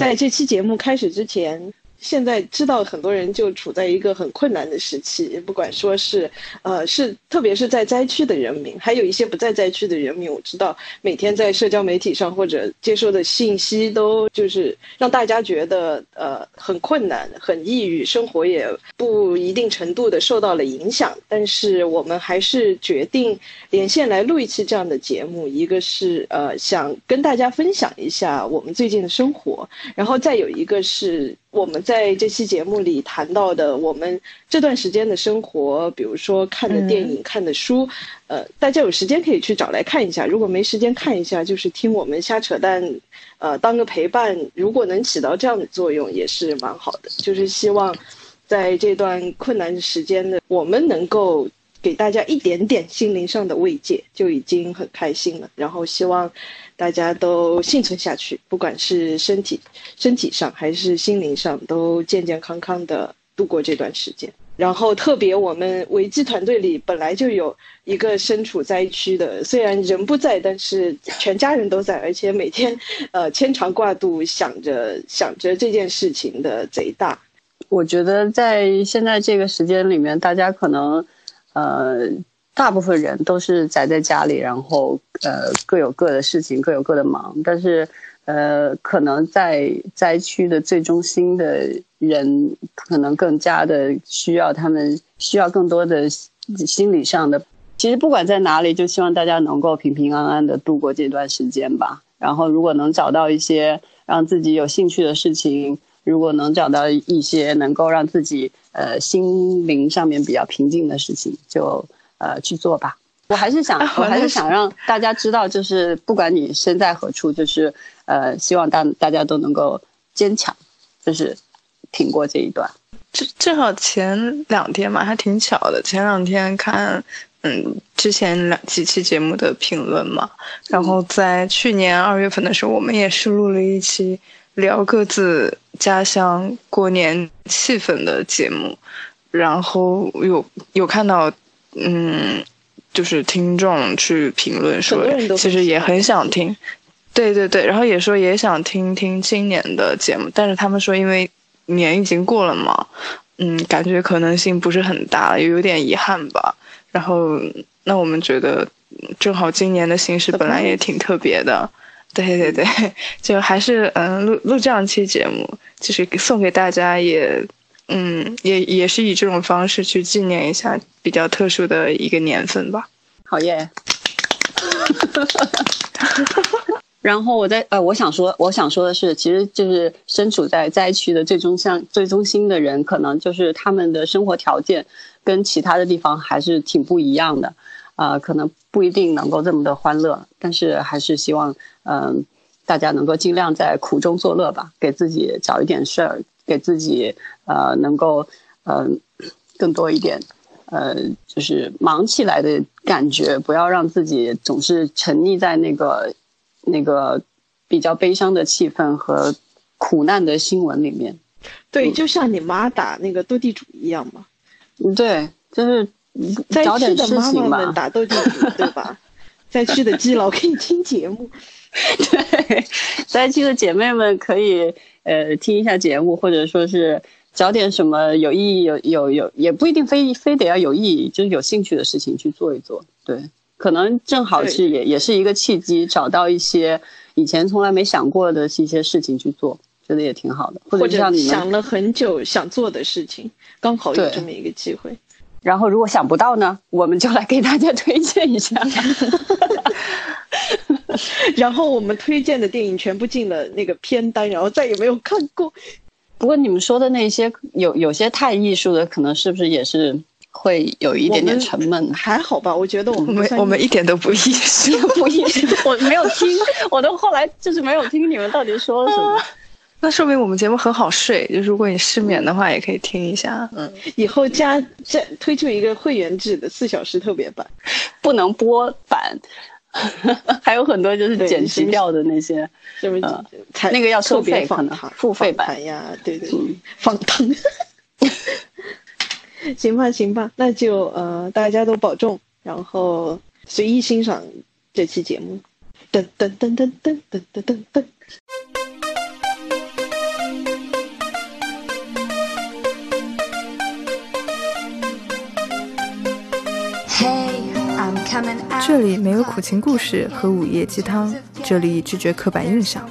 在这期节目开始之前。现在知道很多人就处在一个很困难的时期，不管说是，呃，是特别是在灾区的人民，还有一些不在灾区的人民，我知道每天在社交媒体上或者接收的信息都就是让大家觉得呃很困难、很抑郁，生活也不一定程度的受到了影响。但是我们还是决定连线来录一期这样的节目，一个是呃想跟大家分享一下我们最近的生活，然后再有一个是。我们在这期节目里谈到的，我们这段时间的生活，比如说看的电影、看的书，呃，大家有时间可以去找来看一下。如果没时间看一下，就是听我们瞎扯淡，呃，当个陪伴，如果能起到这样的作用，也是蛮好的。就是希望在这段困难的时间呢，我们能够给大家一点点心灵上的慰藉，就已经很开心了。然后希望。大家都幸存下去，不管是身体、身体上还是心灵上，都健健康康的度过这段时间。然后，特别我们维基团队里本来就有一个身处灾区的，虽然人不在，但是全家人都在，而且每天，呃，牵肠挂肚想着想着这件事情的贼大。我觉得在现在这个时间里面，大家可能，呃。大部分人都是宅在家里，然后呃各有各的事情，各有各的忙。但是，呃，可能在灾区的最中心的人，可能更加的需要他们需要更多的心理上的。其实不管在哪里，就希望大家能够平平安安的度过这段时间吧。然后，如果能找到一些让自己有兴趣的事情，如果能找到一些能够让自己呃心灵上面比较平静的事情，就。呃，去做吧。我还是想，我还是想让大家知道，就是不管你身在何处，就是呃，希望大大家都能够坚强，就是挺过这一段。正正好前两天嘛，还挺巧的。前两天看，嗯，之前两几期节目的评论嘛，然后在去年二月份的时候，我们也是录了一期聊各自家乡过年气氛的节目，然后有有看到。嗯，就是听众去评论说，其实也很想听，对对对，然后也说也想听听今年的节目，但是他们说因为年已经过了嘛，嗯，感觉可能性不是很大，也有点遗憾吧。然后那我们觉得，正好今年的形式本来也挺特别的，对对对，就还是嗯录录这样一期节目，就是送给大家也。嗯，也也是以这种方式去纪念一下比较特殊的一个年份吧。好耶！然后我在呃，我想说，我想说的是，其实就是身处在灾区的最中向最中心的人，可能就是他们的生活条件跟其他的地方还是挺不一样的，啊，可能不一定能够这么的欢乐，但是还是希望嗯，大家能够尽量在苦中作乐吧，给自己找一点事儿。给自己呃能够嗯更多一点呃就是忙起来的感觉，不要让自己总是沉溺在那个那个比较悲伤的气氛和苦难的新闻里面。对，就像你妈打那个斗地主一样嘛。嗯，对，就是找点事情嘛。打斗地主，对吧？灾区的基佬可以听节目。对，灾区的姐妹们可以。呃，听一下节目，或者说是找点什么有意义、有有有，也不一定非非得要有意义，就是有兴趣的事情去做一做。对，可能正好是也也是一个契机，找到一些以前从来没想过的一些事情去做，觉得也挺好的。或者想了很久想做的事情，刚好有这么一个机会。然后如果想不到呢，我们就来给大家推荐一下。然后我们推荐的电影全部进了那个片单，然后再也没有看过。不过你们说的那些有有些太艺术的，可能是不是也是会有一点点沉闷？还好吧，我觉得我们我们一点都不艺术，不艺术。我没有听，我都后来就是没有听你们到底说了什么。那说明我们节目很好睡，就如果你失眠的话，也可以听一下。嗯，以后加加推出一个会员制的四小时特别版，不能播版。还有很多就是剪辑掉的那些，是不是？那个要收费，可能付费版呀，对对，放糖。行吧，行吧，那就呃，大家都保重，然后随意欣赏这期节目。噔噔噔噔噔噔噔噔噔。这里没有苦情故事和午夜鸡汤，这里拒绝刻板印象。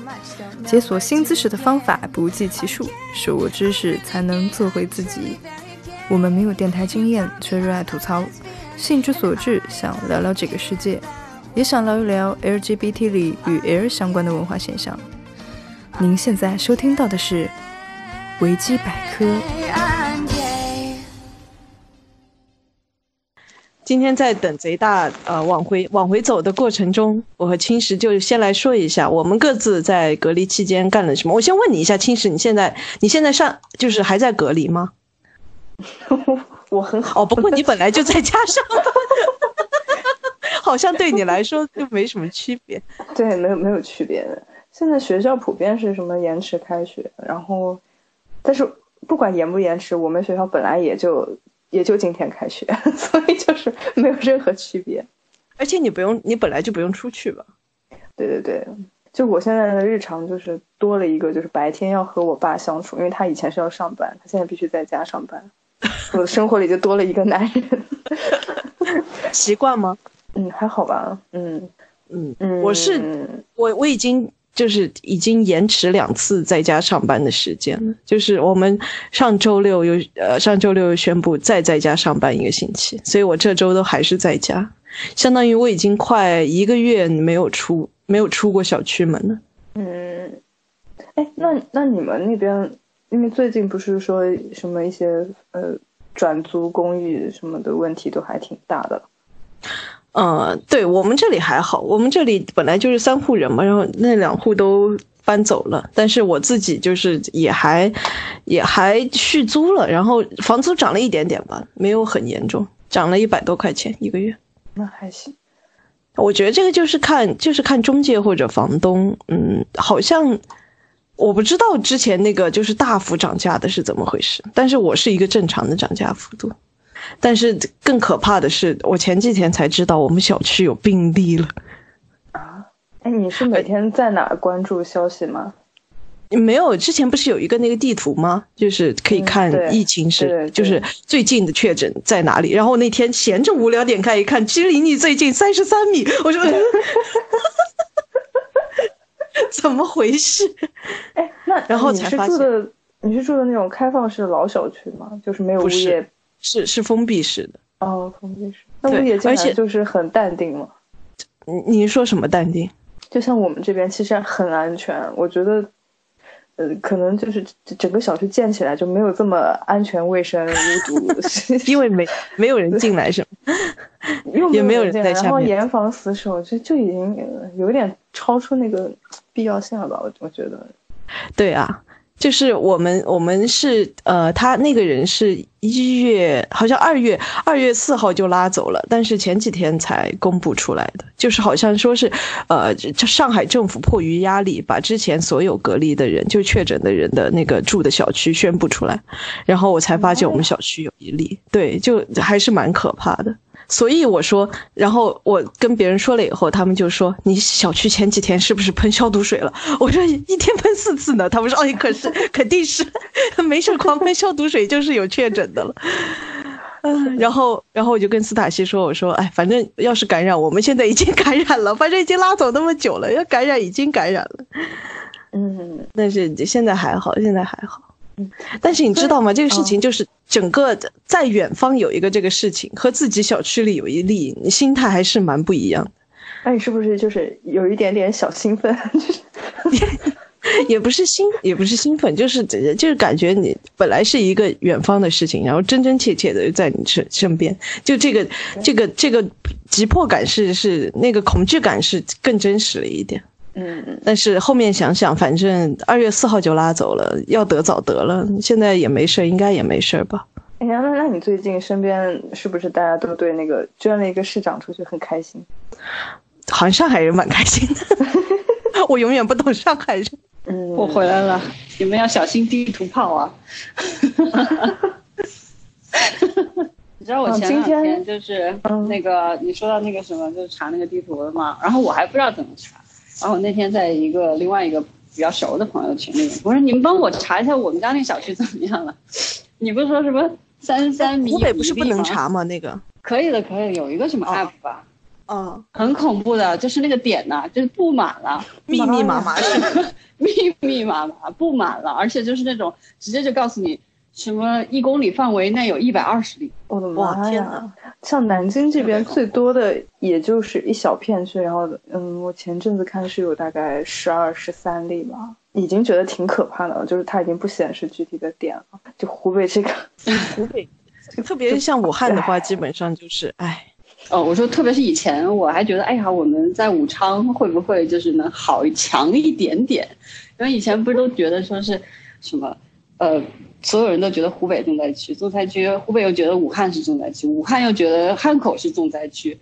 解锁新知识的方法不计其数，手握知识才能做回自己。我们没有电台经验，却热爱吐槽，兴之所至，想聊聊这个世界，也想聊一聊 LGBT 里与 L 相关的文化现象。您现在收听到的是维基百科。今天在等贼大呃往回往回走的过程中，我和青石就先来说一下我们各自在隔离期间干了什么。我先问你一下，青石，你现在你现在上就是还在隔离吗？我很好，哦，不过你本来就在家上，好像对你来说就没什么区别。对，没有没有区别的。现在学校普遍是什么延迟开学，然后，但是不管延不延迟，我们学校本来也就。也就今天开学，所以就是没有任何区别，而且你不用，你本来就不用出去吧？对对对，就我现在的日常就是多了一个，就是白天要和我爸相处，因为他以前是要上班，他现在必须在家上班，我的生活里就多了一个男人，习惯吗？嗯，还好吧。嗯嗯嗯，我是我我已经。就是已经延迟两次在家上班的时间了。就是我们上周六又呃上周六又宣布再在家上班一个星期，所以我这周都还是在家，相当于我已经快一个月没有出没有出过小区门了。嗯，哎，那那你们那边，因为最近不是说什么一些呃转租公寓什么的问题都还挺大的。嗯，对我们这里还好，我们这里本来就是三户人嘛，然后那两户都搬走了，但是我自己就是也还也还续租了，然后房租涨了一点点吧，没有很严重，涨了一百多块钱一个月，那还行。我觉得这个就是看就是看中介或者房东，嗯，好像我不知道之前那个就是大幅涨价的是怎么回事，但是我是一个正常的涨价幅度。但是更可怕的是，我前几天才知道我们小区有病例了。啊，哎，你是每天在哪关注消息吗？没有，之前不是有一个那个地图吗？就是可以看疫情是，就是最近的确诊在哪里。然后那天闲着无聊点开一看，其实离你最近三十三米。我说，怎么回事？哎，那然后才发现，你是住的那种开放式老小区吗？就是没有物业。是是封闭式的哦，封闭式。那物业进来就是很淡定了。你你说什么淡定？就像我们这边其实很安全，我觉得，呃，可能就是整个小区建起来就没有这么安全、卫生、无毒，因为没没有人进来是吗？也没有人在下面，然后严防死守，就就已经有点超出那个必要性了吧？我我觉得。对啊。就是我们，我们是呃，他那个人是一月，好像二月二月四号就拉走了，但是前几天才公布出来的，就是好像说是，呃，上海政府迫于压力，把之前所有隔离的人，就确诊的人的那个住的小区宣布出来，然后我才发现我们小区有一例，对，就还是蛮可怕的。所以我说，然后我跟别人说了以后，他们就说你小区前几天是不是喷消毒水了？我说一天喷四次呢。他们说，哎，可是 肯定是没事狂喷消毒水就是有确诊的了。嗯，然后然后我就跟斯塔西说，我说，哎，反正要是感染，我们现在已经感染了，反正已经拉走那么久了，要感染已经感染了。嗯，但是现在还好，现在还好。但是你知道吗？这个事情就是整个在远方有一个这个事情，和自己小区里有一例，你心态还是蛮不一样的。那你是不是就是有一点点小兴奋？也不是兴，也不是兴奋，就是就是感觉你本来是一个远方的事情，然后真真切切的在你身身边，就这个这个这个急迫感是是那个恐惧感是更真实了一点。嗯，但是后面想想，反正二月四号就拉走了，要得早得了，现在也没事，应该也没事吧？哎呀，那那你最近身边是不是大家都对那个捐了一个市长出去很开心？好像上海人蛮开心的，我永远不懂上海人。嗯，我回来了，你们要小心地图炮啊！你知道我前两天就是那个你说到那个什么，就是查那个地图了嘛？然后我还不知道怎么查。然后那天在一个另外一个比较熟的朋友群里，我说你们帮我查一下我们家那小区怎么样了？你不是说什么三三米？湖北不是不能查吗？那个可以的，可以有一个什么 app 吧？嗯，很恐怖的，就是那个点呐、就是布满了 密密麻麻？密密麻麻布满了，而且就是那种直接就告诉你什么一公里范围内有一百二十例，我的妈呀天哪！像南京这边最多的也就是一小片区，然后嗯，我前阵子看是有大概十二、十三例吧，已经觉得挺可怕的了，就是它已经不显示具体的点了。就湖北这个，湖北，特别像武汉的话，基本上就是，哎，哦，我说特别是以前我还觉得，哎呀，我们在武昌会不会就是能好强一点点？因为以前不是都觉得说是什么，呃，所有人都觉得湖北重灾区，重灾区，湖北又觉得武汉是重灾区，武汉又觉得汉口是重灾区，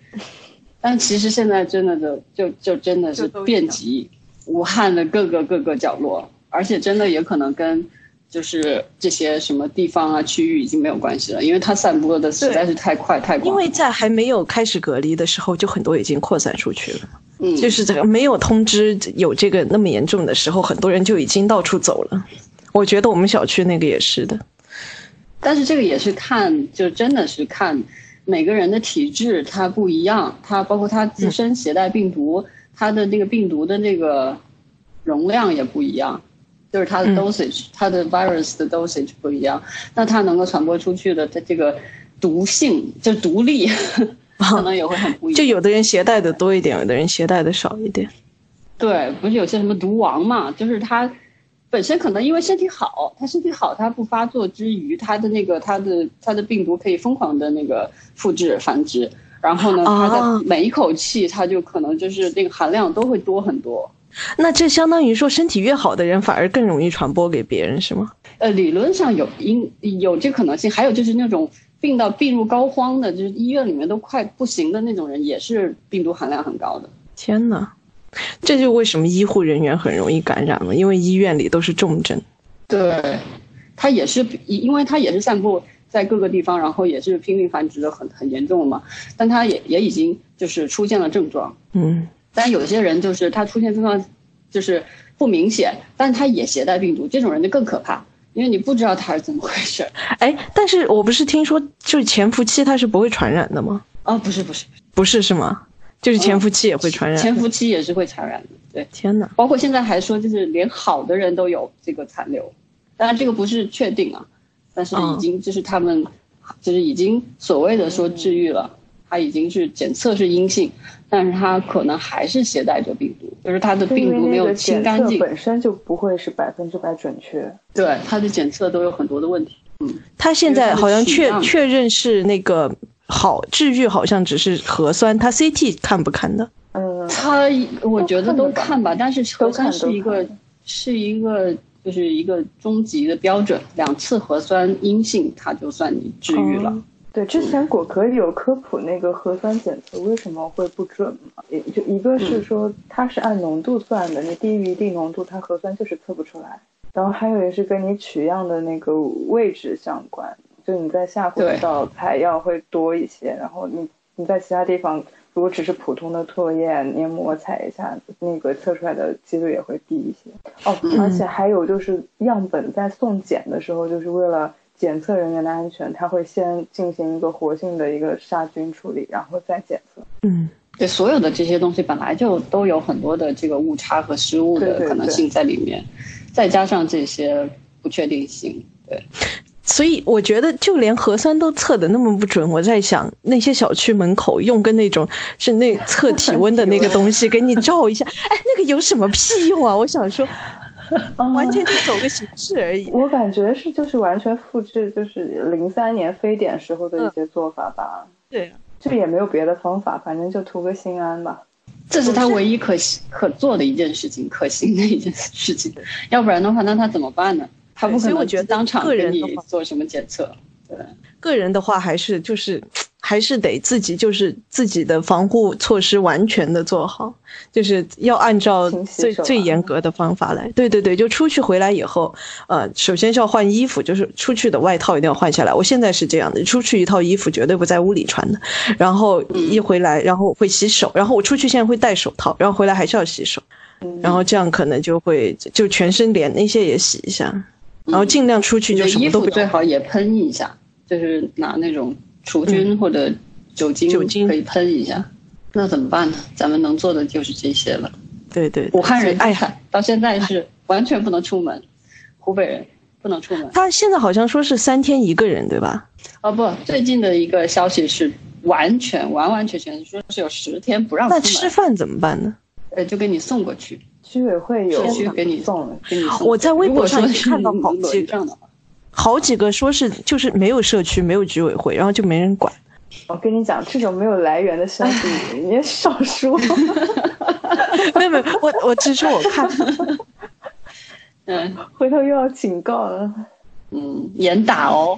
但其实现在真的就就就真的是遍及武汉的各个各个角落，而且真的也可能跟。就是这些什么地方啊、区域已经没有关系了，因为它散播的实在是太快太广。因为在还没有开始隔离的时候，就很多已经扩散出去了。嗯，就是这个没有通知有这个那么严重的时候，很多人就已经到处走了。我觉得我们小区那个也是的。但是这个也是看，就真的是看每个人的体质它不一样，它包括它自身携带病毒，它的那个病毒的那个容量也不一样，就是它的嗯 dosage，、它的 virus 的 dosage 不一样，那它能够传播出去的它这个毒性就毒力，可能也会很不一样。就有的人携带的多一点，有的人携带的少一点。对，不是有些什么毒王嘛，就是他本身可能因为身体好，他身体好，他不发作之余，他的那个他的他的病毒可以疯狂的那个复制繁殖，然后呢，他哦的每一口气，他就可能就是那个含量都会多很多。那这相当于说，身体越好的人反而更容易传播给别人，是吗？呃，理论上有因有这可能性，还有就是那种病到病入膏肓的，就是医院里面都快不行的那种人，也是病毒含量很高的。天哪，这就为什么医护人员很容易感染了，因为医院里都是重症。对，它也是因为它也是散布在各个地方，然后也是拼命繁殖的很很严重了嘛。但它也也已经就是出现了症状，嗯，但有些人就是他出现症状就是不明显，但他也携带病毒，这种人就更可怕，因为你不知道他是怎么回事。哎，但是我不是听说，就是潜伏期它是不会传染的吗？哦，不是不是，不是是吗？就是潜伏期也会传染。潜伏期也是会传染的，对。天哪，包括现在还说，就是连好的人都有这个残留，当然这个不是确定啊，但是已经就是他们，就是已经所谓的说治愈了，他已经是检测是阴性，但是他可能还是携带着病毒，就是他的病毒没有清干净，本身就不会是百分之百准确。对他的检测都有很多的问题。嗯他现在好像确确认是那个好治愈，好像只是核酸，他 CT 看不看的？嗯，他我觉得都都看看吧，但是核酸都看是一个是一个就是一个终极的标准，两次核酸阴性，它就算你治愈了。哦对，之前果壳里有科普那个核酸检测为什么会不准嘛？也就一个是说它是按浓度算的，你低于一定浓度，它核酸就是测不出来。然后还有也是跟你取样的那个位置相关，就你在下对。水道采样会多一些，然后你你在其他地方如果只是普通的唾液、黏膜采一下，那个测出来的几率也会低一些。哦，而且还有就是样本在送检的时候，就是为了检测人员的安全，他会先进行一个活性的一个杀菌处理，然后再检测。嗯，对，所有的这些东西本来就都有很多的这个误差和失误的可能性在里面，再加上这些不确定性，对，所以我觉得就连核酸都测的那么不准，我在想那些小区门口用个那种是那测体温的那个东西给你照一下，哎，那个有什么屁用啊？我想说，完全就走个形式而已。我感觉是就是完全复制就是零三年非典时候的一些做法吧，对啊，就也没有别的方法，反正就图个心安吧。这是他唯一可行可做的一件事情，可行的一件事情，要不然的话，那他怎么办呢？他不可能所以我觉得当场个人的话做什么检测，对。个人的话，还是就是还是得自己就是自己的防护措施完全的做好，就是要按照最最严格的方法来。对对对，就出去回来以后，呃，首先是要换衣服，就是出去的外套一定要换下来。我现在是这样的，出去一套衣服绝对不在屋里穿的，然后一回来，然后会洗手，然后我出去现在会戴手套，然后回来还是要洗手，嗯然后这样可能就会就全身脸那些也洗一下，然后尽量出去就什么都不要。最好也喷一下，就是拿那种除菌或者酒精酒精可以喷一下。那怎么办呢？咱们能做的就是这些了。对对，武汉人哎呀，到现在是完全不能出门，湖北人不能出门。他现在好像说是三天一个人，对吧？哦不，最近的一个消息是完全完完全全说是有十天不让出那，吃饭怎么办呢？呃就给你送过去，居委会有社区给你送了，给你送。我在微博上看到好轮几个好几个说是就是没有社区，没有居委会，然后就没人管。我跟你讲，这种没有来源的消息，你也少说。没有没有，我我只是说我看，嗯回头又要警告了。嗯，严打哦。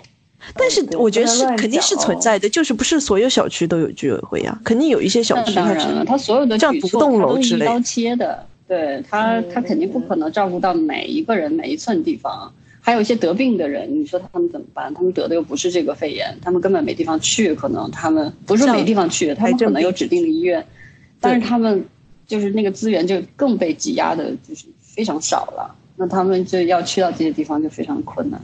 但是我觉得是肯定是存在的，就是不是所有小区都有居委会呀、肯定有一些小区它只当然了，他所有的像举措独栋楼之类一刀切的，对他他嗯肯定不可能照顾到每一个人每一寸地方。还有一些得病的人，你说他们怎么办？他们得的又不是这个肺炎，他们根本没地方去，可能他们不是没地方去，他们可能有指定的医院，但是他们就是那个资源就更被挤压的，就是非常少了。那他们就要去到这些地方就非常困难，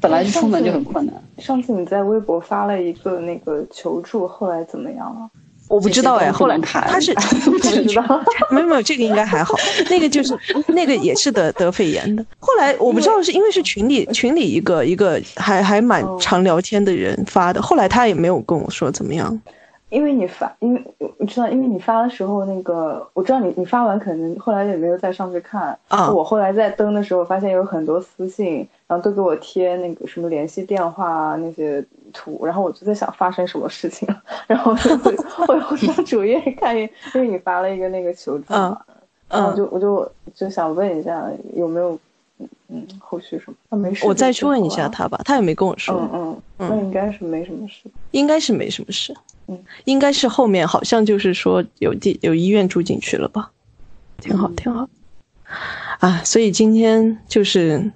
本来就出门就很困难。上次你在微博发了一个那个求助，后来怎么样了？我不知道哎，后来能谈他是 不知道。没有没有，这个应该还好。那个就是那个也是得得肺炎的。后来我不知道是因为是群里群里一个一个还还蛮常聊天的人发的，后来他也没有跟我说怎么样。因为你发，因为你知道，因为你发的时候，那个我知道你你发完可能后来也没有再上去看。啊我后来在登的时候，发现有很多私信，然后都给我贴那个什么联系电话啊那些图，然后我就在想发生什么事情了，然后我就我我上 主页看，因为你发了一个那个求助嘛，然后就我就就想问一下有没有嗯嗯后续什么？他没事，我再去问一下。他吧，他也没跟我说，嗯嗯，那应该是没什么事。应该是没什么事嗯。应该是后面好像就是说有地有医院住进去了吧，挺好挺好。啊，所以今天就是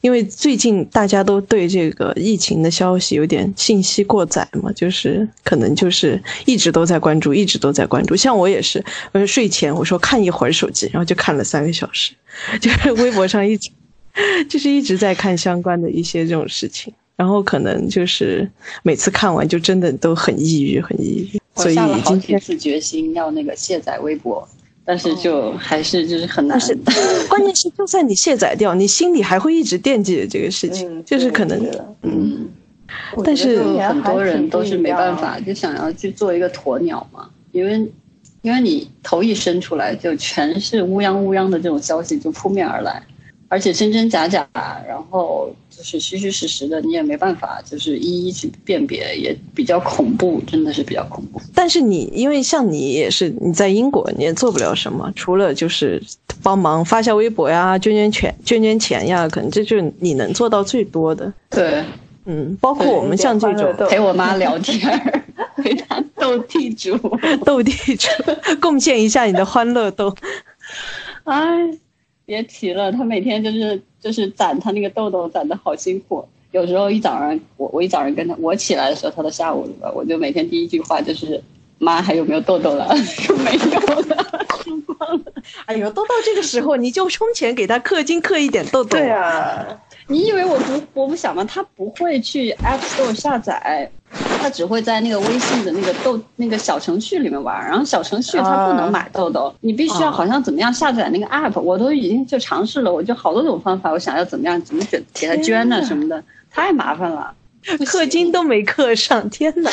因为最近大家都对这个疫情的消息有点信息过载嘛，就是可能就是一直都在关注，一直都在关注。像我也是，我睡前我说看一会儿手机，然后就看了三个小时，就是微博上一直 就是一直在看相关的一些这种事情。然后可能就是每次看完就真的都很抑郁，很抑郁。所以我下了好今天几次决心要那个卸载微博，但是就还是就是很难。但是 关键是，就算你卸载掉，你心里还会一直惦记着这个事情，嗯，就是可能的嗯，但是很多人都是没办法，就想要去做一个鸵鸟嘛，因为因为你头一伸出来，就全是乌泱乌泱的这种消息就扑面而来，而且真真假假，然后就是虚虚实实的，你也没办法就是一一去辨别，也比较恐怖，真的是比较恐怖。但是你因为像你也是你在英国，你也做不了什么，除了就是帮忙发下微博呀、捐捐钱、捐捐钱呀，可能这就是你能做到最多的。对，嗯，包括我们像这种陪我妈聊天儿，陪她斗地主。斗地主，贡献一下你的欢乐豆。哎，别提了，她每天就是就是攒他那个痘痘，攒的好辛苦。有时候一早上，我我一早上跟他，我起来的时候，他都下午了，我就每天第一句话就是：“妈，还有没有痘痘了？” 说没有了，输光了。哎呦，都到这个时候，你就充钱给他氪金氪一点痘痘。对啊，你以为我不我不想吗？他不会去 App Store 下载，他只会在那个微信的那个豆那个小程序里面玩。然后小程序它不能买豆豆，你必须要好像怎么样下载那个 App。我都已经就尝试了，我就好多种方法，我想要怎么样怎么给给他捐呢、什么的，太麻烦了。氪金都没氪上，天哪！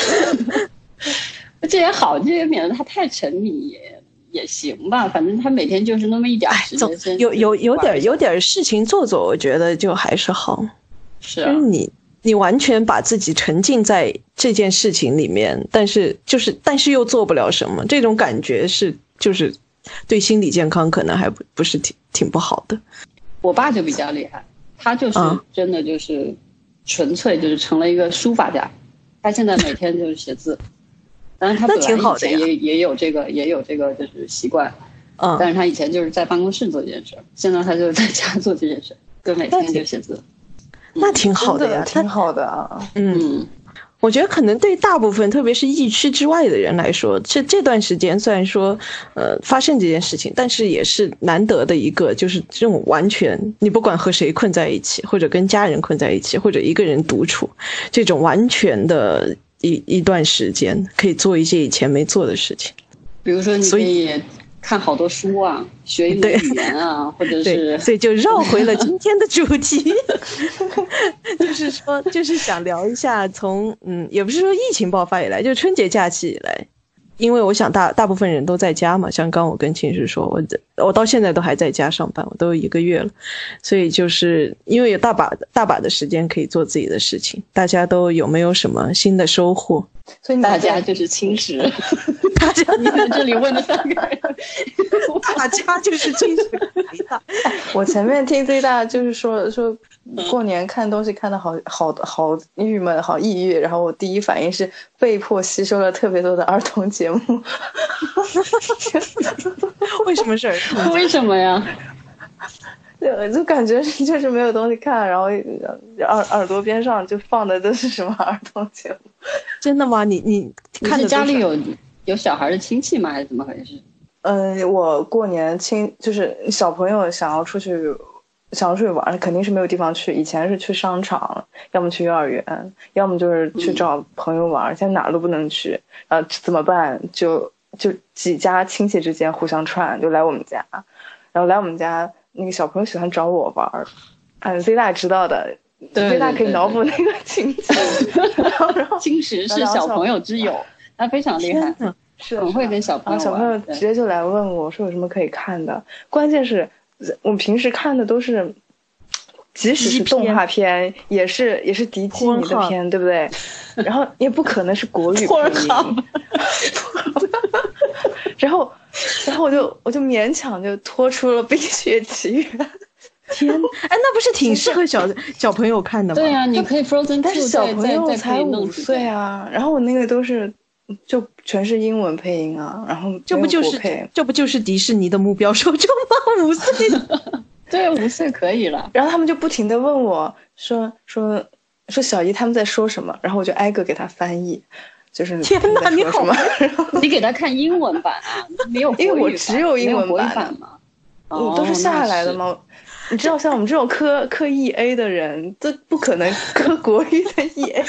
这也好，这也免得他太沉迷也也行吧。反正他每天就是那么一点儿时间先，有有有点有点事情做做，我觉得就还是好。是啊就是，你你完全把自己沉浸在这件事情里面，但是就是但是又做不了什么，这种感觉是就是对心理健康可能还不不是挺挺不好的。我爸就比较厉害，他就是啊真的就是纯粹就是成了一个书法家，他现在每天就是写字，当然他本来挺好的呀以前也也有这个也有这个就是习惯，嗯，但是他以前就是在办公室做这件事儿，现在他就在家做这件事儿，就每天就写字。那挺好的呀。他挺好的啊。嗯，嗯，我觉得可能对大部分，特别是疫区之外的人来说，这这段时间虽然说呃发生这件事情，但是也是难得的一个，就是这种完全你不管和谁困在一起，或者跟家人困在一起，或者一个人独处，这种完全的一一段时间，可以做一些以前没做的事情。比如说你可以看好多书啊，学一门语言啊，或者是，所以就绕回了今天的主题，就是说，就是想聊一下从嗯，也不是说疫情爆发以来，就春节假期以来。因为我想大大部分人都在家嘛，像刚我跟秦师说，我我到现在都还在家上班，我都有一个月了，所以就是因为有大把大把的时间可以做自己的事情，大家都有没有什么新的收获？所以大家就是青石，大家你在这里问的三个人，大家就是青石。我前面听最大就是说说。过年看东西看的好好好郁闷，好抑郁。然后我第一反应是被迫吸收了特别多的儿童节目。为什么是儿童？为什么呀？就就感觉就是没有东西看，然后耳耳朵边上就放的都是什么儿童节目。真的吗？你你看家里有有小孩的亲戚吗？还是怎么回事？嗯，我过年亲就是小朋友想要出去。想要出去玩，肯定是没有地方去。以前是去商场，要么去幼儿园，要么就是去找朋友玩。现在哪都不能去，呃，怎么办？就就几家亲戚之间互相串，就来我们家，然后来我们家，那个小朋友喜欢找我玩儿。嗯，Z 大知道的，Z 大可以脑补那个情景。然后 金石是小朋友之友，他非常厉害，是很会跟小朋友。小朋友直接就来问我说有什么可以看的，关键是。我们平时看的都是，即使是动画片，也是也是迪基尼的片，对不对？然后也不可能是国语 配音。然后，然后我就我就勉强就拖出了《冰雪奇缘》。天，哎，那不是挺适合小 小朋友看的吗？对呀，你可以 Frozen，但是小朋友才五岁啊。然后我那个都是就全是英文配音啊，然后这不就是这不就是迪士尼的目标受众吗？五岁，对，五岁可以了。然后他们就不停的问我说说说小姨他们在说什么，然后我就挨个给他翻译，就是天哪，你好吗？你给他看英文版啊？没有，因为我只有英文版嘛，都是下来的吗？你知道像我们这种磕磕 E A 的人，这不可能磕 国语的 E A。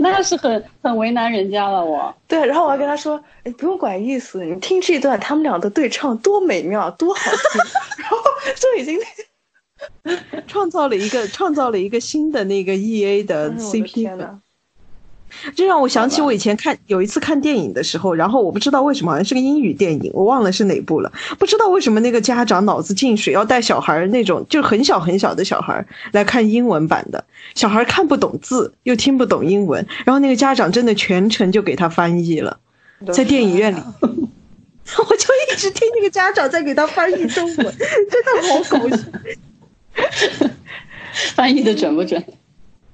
那是很很为难人家了，我对，然后我还跟他说，哎，不用管意思，你听这段他们俩的对唱多美妙，多好听，然后就已经创造了一个 创造了一个新的那个 E A 的 C P 粉。这让我想起我以前看有一次看电影的时候，然后我不知道为什么好像是个英语电影，我忘了是哪部了。不知道为什么那个家长脑子进水，要带小孩那种就很小很小的小孩来看英文版的，小孩看不懂字又听不懂英文，然后那个家长真的全程就给他翻译了，在电影院里，我就一直听那个家长在给他翻译中文，真的好搞笑。翻译的准不准？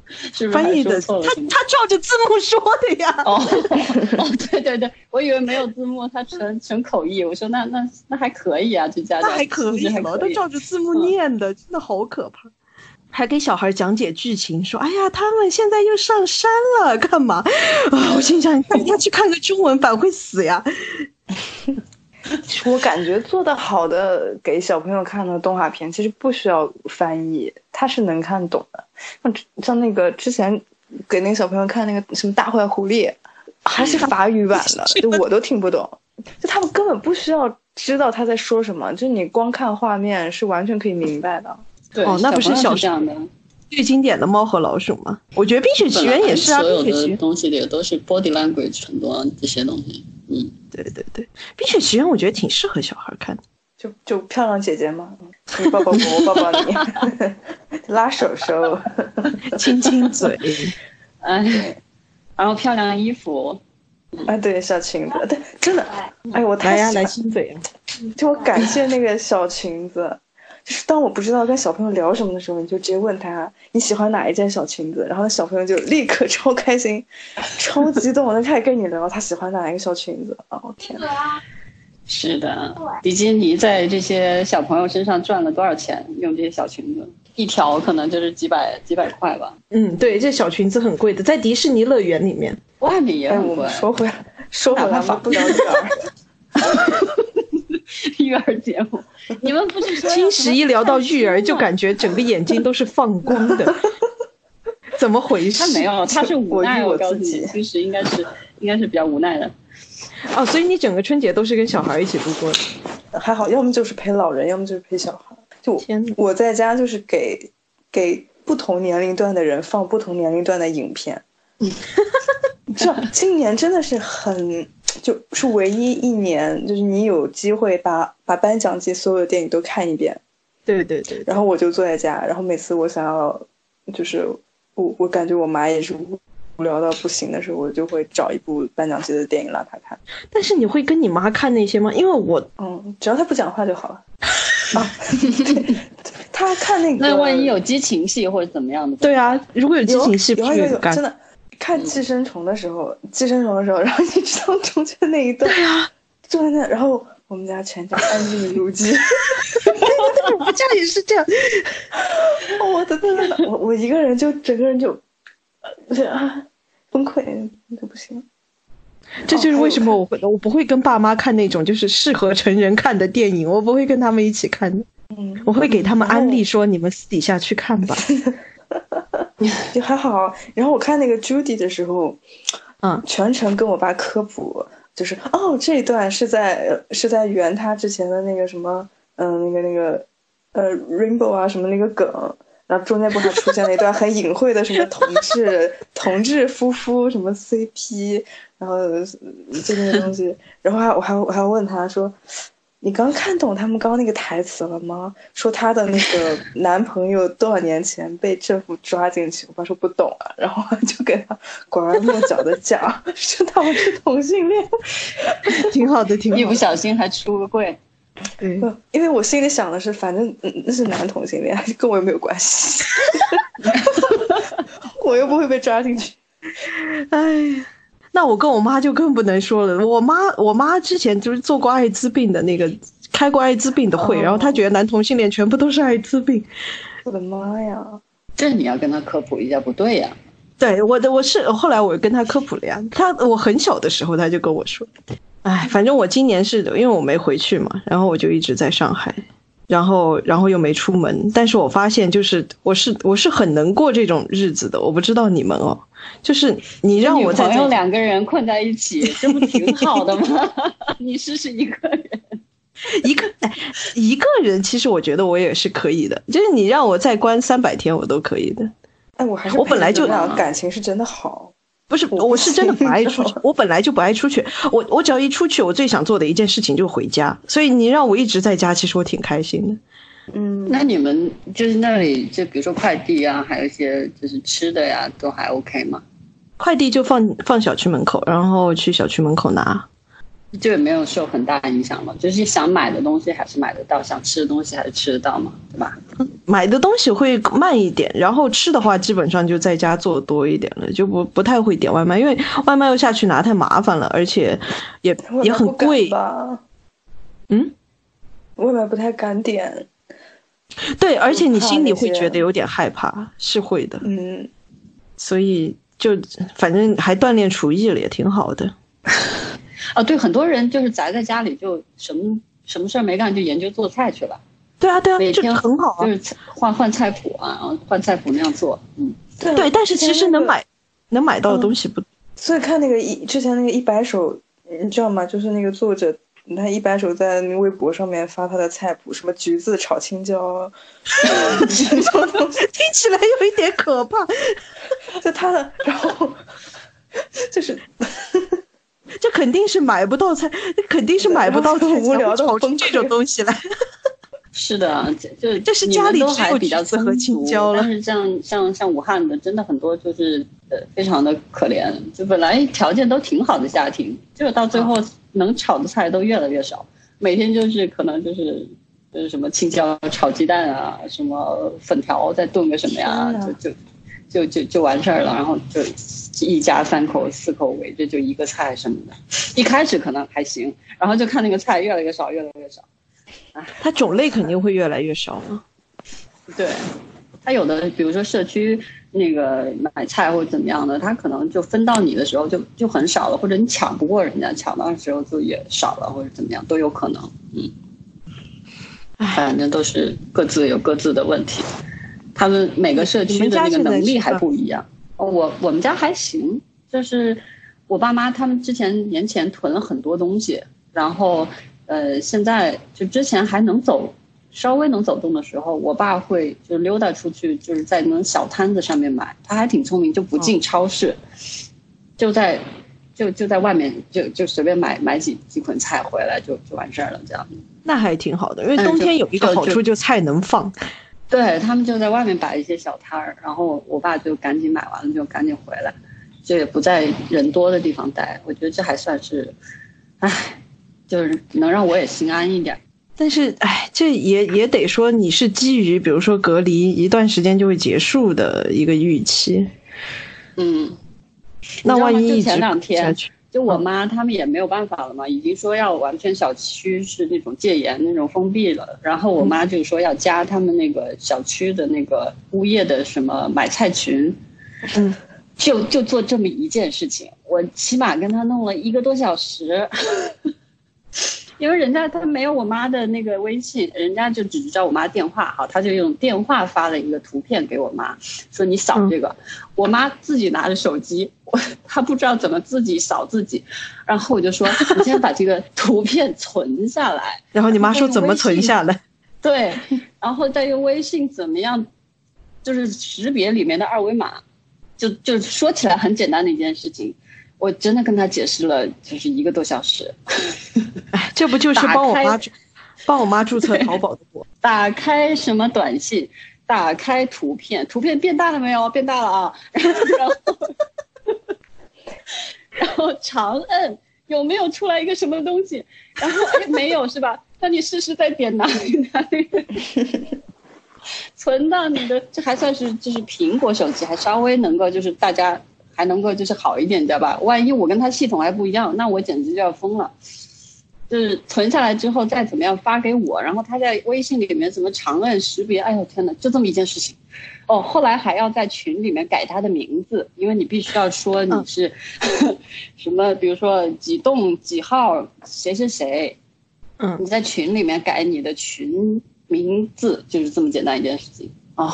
是翻译的，他他照着字幕说的呀。哦 哦，对对对，我以为没有字幕，他纯纯口译。我说那那那还可以啊，这家那还可以吗？都照着字幕念的，真的好可怕。还给小孩讲解剧情，说：“哎呀，他们现在又上山了，干嘛？”啊，我心想，他去看个中文版会死呀。我感觉做的好的给小朋友看的动画片，其实不需要翻译，他是能看懂的。像像那个之前给那个小朋友看那个什么大坏狐狸，还是法语版的，就我都听不懂。就他们根本不需要知道他在说什么，就你光看画面是完全可以明白的。对，哦，那不是小这样的最经典的猫和老鼠吗？我觉得《冰雪奇缘》也是啊，所有的东西里都是 body language 很多这些东西。嗯，对对对，《冰雪奇缘》我觉得挺适合小孩看的。就就漂亮姐姐嘛，你抱抱我，我抱抱你，拉手手，亲亲嘴，哎，然后漂亮衣服，啊，对，小裙子，对，真的，哎，我太呀，来亲嘴啊！就我感谢那个小裙子，就是当我不知道跟小朋友聊什么的时候，你就直接问他你喜欢哪一件小裙子，然后那小朋友就立刻 超开心，超 激动，就开始跟你聊他喜欢哪一个小裙子。哦天呐。是的，迪基尼在这些小朋友身上赚了多少钱？用这些小裙子，一条可能就是几百几百块吧。嗯，对，这小裙子很贵的，在迪士尼乐园里面，外面也很贵。说回来，说回来，不聊育儿，育儿节目，你们不是说？青石一聊到育儿，就感觉整个眼睛都是放光的。怎么回事？他没有，他是无奈。我告诉你，其实应该是应该是比较无奈的。哦，所以你整个春节都是跟小孩一起度过的？还好，要么就是陪老人，要么就是陪小孩。就我在家就是给给不同年龄段的人放不同年龄段的影片。嗯，这今年真的是很，就是唯一一年，就是你有机会把把颁奖季所有的电影都看一遍。对对对。然后我就坐在家，然后每次我想要，就是我我感觉我妈也是无聊到不行的时候，我就会找一部颁奖季的电影让她看。但是你会跟你妈看那些吗？因为我嗯，只要她不讲话就好了。啊，她看那个，那万一有激情戏或者怎么样的？对啊，如果有激情戏，有有有，真的。看寄生虫的时候，寄生虫的时候，然后你知道中间那一段，对啊，坐在那，然后我们家全家安静如鸡。我 们家也是这样。我的天呐，我我一个人就整个人就，啊，崩溃，就不行。这就是为什么我会我不会跟爸妈看那种就是适合成人看的电影，我不会跟他们一起看的。嗯，我会给他们安利说你们私底下去看吧。就还好。然后我看那个 Judy 的时候，嗯，全程跟我爸科普，就是哦这一段是在是在圆他之前的那个什么，嗯，那个那个呃 Rainbow 啊什么那个梗。然后中间不还出现了一段很隐晦的什么同志 同志夫妇什么 CP。然后这些东西，然后还我还我还问他说：“你刚看懂他们刚刚那个台词了吗？说她的那个 男朋友多少年前被政府抓进去。”我爸说不懂啊，然后就给他拐弯抹角的讲，说他们是同性恋，挺好的，挺好。一不小心还出个柜。对，因为我心里想的是，反正那是男同性恋，跟我又没有关系，我又不会被抓进去。哎呀。那我跟我妈就更不能说了。我妈，我妈之前就是做过艾滋病的那个，开过艾滋病的会，然后她觉得男同性恋全部都是艾滋病。我的妈呀！这你要跟她科普一下，不对呀。对，我的我是后来我跟她科普了呀。她我很小的时候她就跟我说，哎，反正我今年是因为我没回去嘛，然后我就一直在上海。然后，然后又没出门，但是我发现，就是我是我是很能过这种日子的。我不知道你们哦，就是你让我在两个人困在一起，这不挺好的吗？你试试一个人，一个哎，一个人，其实我觉得我也是可以的。就是你让我再关三百天，我都可以的。哎，我还是我本来就感情是真的好。不是，我是真的不爱出去。我本来就不爱出去。我我只要一出去，我最想做的一件事情就是回家。所以你让我一直在家，其实我挺开心的。嗯，那你们就是那里，就比如说快递啊，还有一些就是吃的呀，都还 OK 吗？快递就放放小区门口，然后去小区门口拿。就也没有受很大影响嘛，就是想买的东西还是买得到，想吃的东西还是吃得到嘛，对吧？买的东西会慢一点，然后吃的话基本上就在家做多一点了，就不不太会点外卖，因为外卖要下去拿太麻烦了，而且也也很贵吧。嗯，外卖不太敢点。对，而且你心里会觉得有点害怕，是会的。嗯，所以就反正还锻炼厨艺了，也挺好的。哦，对，很多人就是宅在家里，就什么什么事儿没干，就研究做菜去了。对啊，对啊，每天很好啊，就是换换菜谱啊，换菜谱那样做。嗯，对，但是其实能买能买到的东西不。所以看那个一之前那个一百首，你知道吗？就是那个作者，他一百首在微博上面发他的菜谱，什么橘子炒青椒，听起来有一点可怕。就他的，然后 就是。这肯定是买不到菜，这肯定是买不到很无聊炒出这种东西来。是的，就这是家里都还比较和青椒了。但是像像像武汉的，真的很多就是呃非常的可怜，就本来条件都挺好的家庭，就到最后能炒的菜都越来越少，每天就是可能就是就是什么青椒炒鸡蛋啊，什么粉条再炖个什么呀，就就就就就完事儿了，然后就。一家三口四口围着就一个菜什么的，一开始可能还行，然后就看那个菜越来越少，越来越少。啊，它种类肯定会越来越少嘛。对，它有的比如说社区那个买菜或者怎么样的，它可能就分到你的时候就就很少了，或者你抢不过人家，抢到的时候就也少了，或者怎么样都有可能。嗯，反正都是各自有各自的问题，他们每个社区的那个能力还不一样。我我们家还行，就是，我爸妈他们之前年前囤了很多东西，然后呃现在就之前还能走，稍微能走动的时候，我爸会就溜达出去，就是在那种小摊子上面买。他还挺聪明，就不进超市，就在就就在外面就就随便买买几几捆菜回来就就完事儿了，这样。那还挺好的，因为冬天有一个好处，就菜能放。对他们就在外面摆一些小摊儿，然后我爸就赶紧买完了就赶紧回来，就也不在人多的地方待。我觉得这还算是，唉，就是能让我也心安一点。但是，哎，这也也得说你是基于，比如说隔离一段时间就会结束的一个预期。嗯，那万一一直前两天，下去，就我妈他们也没有办法了嘛，已经说要完全小区是那种戒严那种封闭了。然后我妈就说要加他们那个小区的那个物业的什么买菜群，嗯，就就做这么一件事情，我起码跟他弄了一个多小时。因为人家他没有我妈的那个微信，人家就只知道我妈电话，好，他就用电话发了一个图片给我妈，说你扫这个。我妈自己拿着手机，我她不知道怎么自己扫自己，然后我就说 你先把这个图片存下来，然后你妈说怎么存下来？对，然后再用微信怎么样，就是识别里面的二维码，就就说起来很简单的一件事情，我真的跟他解释了，就是一个多小时。哎，这不就是帮我妈帮我妈注册淘宝的我？打开什么短信，打开图片，图片变大了没有？变大了啊！然后，然后长摁有没有出来一个什么东西？然后哎没有是吧？那你试试再点哪里哪里？存到你的，这还算是就是苹果手机，还稍微能够就是大家还能够就是好一点，你知道吧？万一我跟他系统还不一样，那我简直就要疯了。就是存下来之后再怎么样发给我，然后他在微信里面怎么长按识别，哎呦天哪，就这么一件事情。哦，后来还要在群里面改他的名字，因为你必须要说你是、什么，比如说几栋几号谁谁谁，嗯你在群里面改你的群名字，就是这么简单一件事情哦，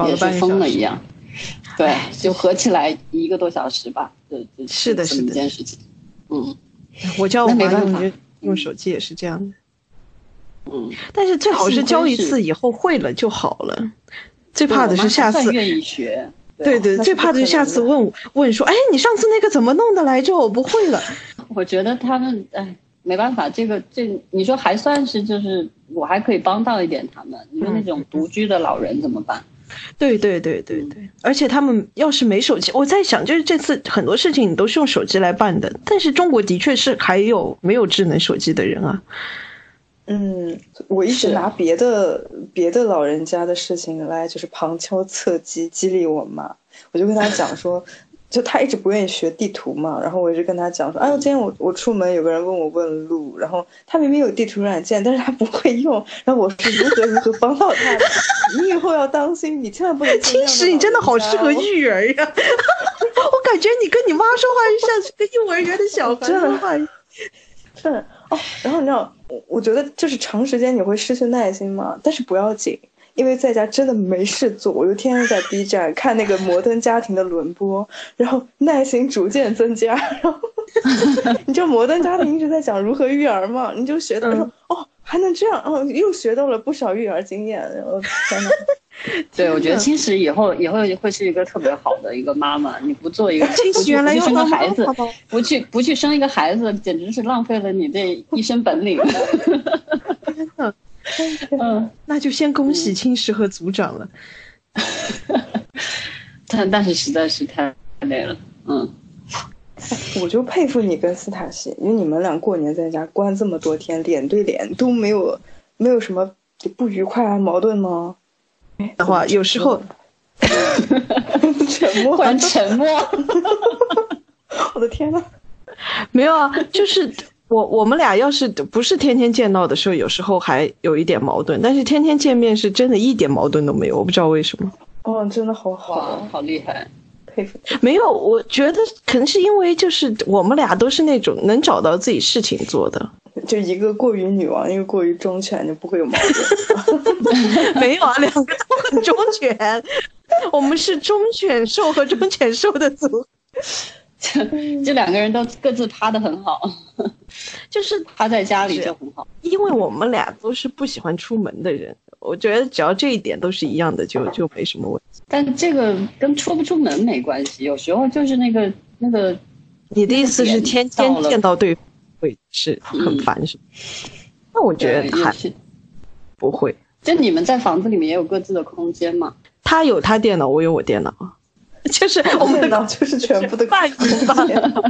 也是搞了半个小时。疯了一样。对，就合起来一个多小时吧，就就是的是的一件事情。嗯我教我妈那没办法用用手机也是这样的，嗯。但是最好是教一次以后会了就好了。最怕的对我妈是下次，愿意学。对对，最怕的是下次问问说，哎，你上次那个怎么弄的来着？我不会了。我觉得他们哎，没办法，这个这你说还算是就是我还可以帮到一点他们。你说那种独居的老人怎么办？对对对对对，而且他们要是没手机，我在想，就是这次很多事情你都是用手机来办的，但是中国的确是还有没有智能手机的人啊。嗯，我一直拿别的别的老人家的事情来就是旁敲侧击激励我妈，我就跟她讲说，就他一直不愿意学地图嘛，然后我一直跟他讲说，哎呦，今天我我出门有个人问我问路，然后他明明有地图软件，但是他不会用，然后我是如何如何帮到他的，你以后要当心，你千万不能青石，你真的好适合育儿呀、我感觉你跟你妈说话就像是跟幼儿园的小孩真的说话一样。是哦，然后你知道，我我觉得就是长时间你会失去耐心嘛，但是不要紧，因为在家真的没事做，我就天天在 B 站看那个摩登家庭的轮播，然后耐心逐渐增加，然后 你知道摩登家庭一直在讲如何育儿嘛，你就学到说、哦还能这样，哦又学到了不少育儿经验，然后天呐，对，我觉得青石以后以后会是一个特别好的一个妈妈。你不做一个，青石不去不去原来要生个孩子不去不去生一个孩子，简直是浪费了你这一身本领。天呐，嗯，那就先恭喜青石和组长了。但但是实在是太累了。嗯，我就佩服你跟斯塔西，因为你们俩过年在家关这么多天，脸对脸都没有没有什么不愉快啊矛盾吗？的话，有时候沉默沉默。我的天呐！没有啊，就是我我们俩要是不是天天见到的时候，有时候还有一点矛盾，但是天天见面是真的一点矛盾都没有，我不知道为什么。哦，真的好好好厉害！佩服。没有，我觉得可能是因为就是我们俩都是那种能找到自己事情做的。就一个过于女王，一个过于忠犬，就不会有矛盾。没有啊，两个都很忠犬，我们是忠犬兽和忠犬兽的组合。这两个人都各自趴的很好，就是 趴在家里就很好。因为我们俩都是不喜欢出门的人，我觉得只要这一点都是一样的，就就没什么问题。但这个跟出不出门没关系，有时候就是那个那个，你的意思是天天见到对方会是很烦是？那我觉得还不会。就你们在房子里面也有各自的空间嘛？他有他电脑，我有我电脑。就是我们的就是全部的半米吧，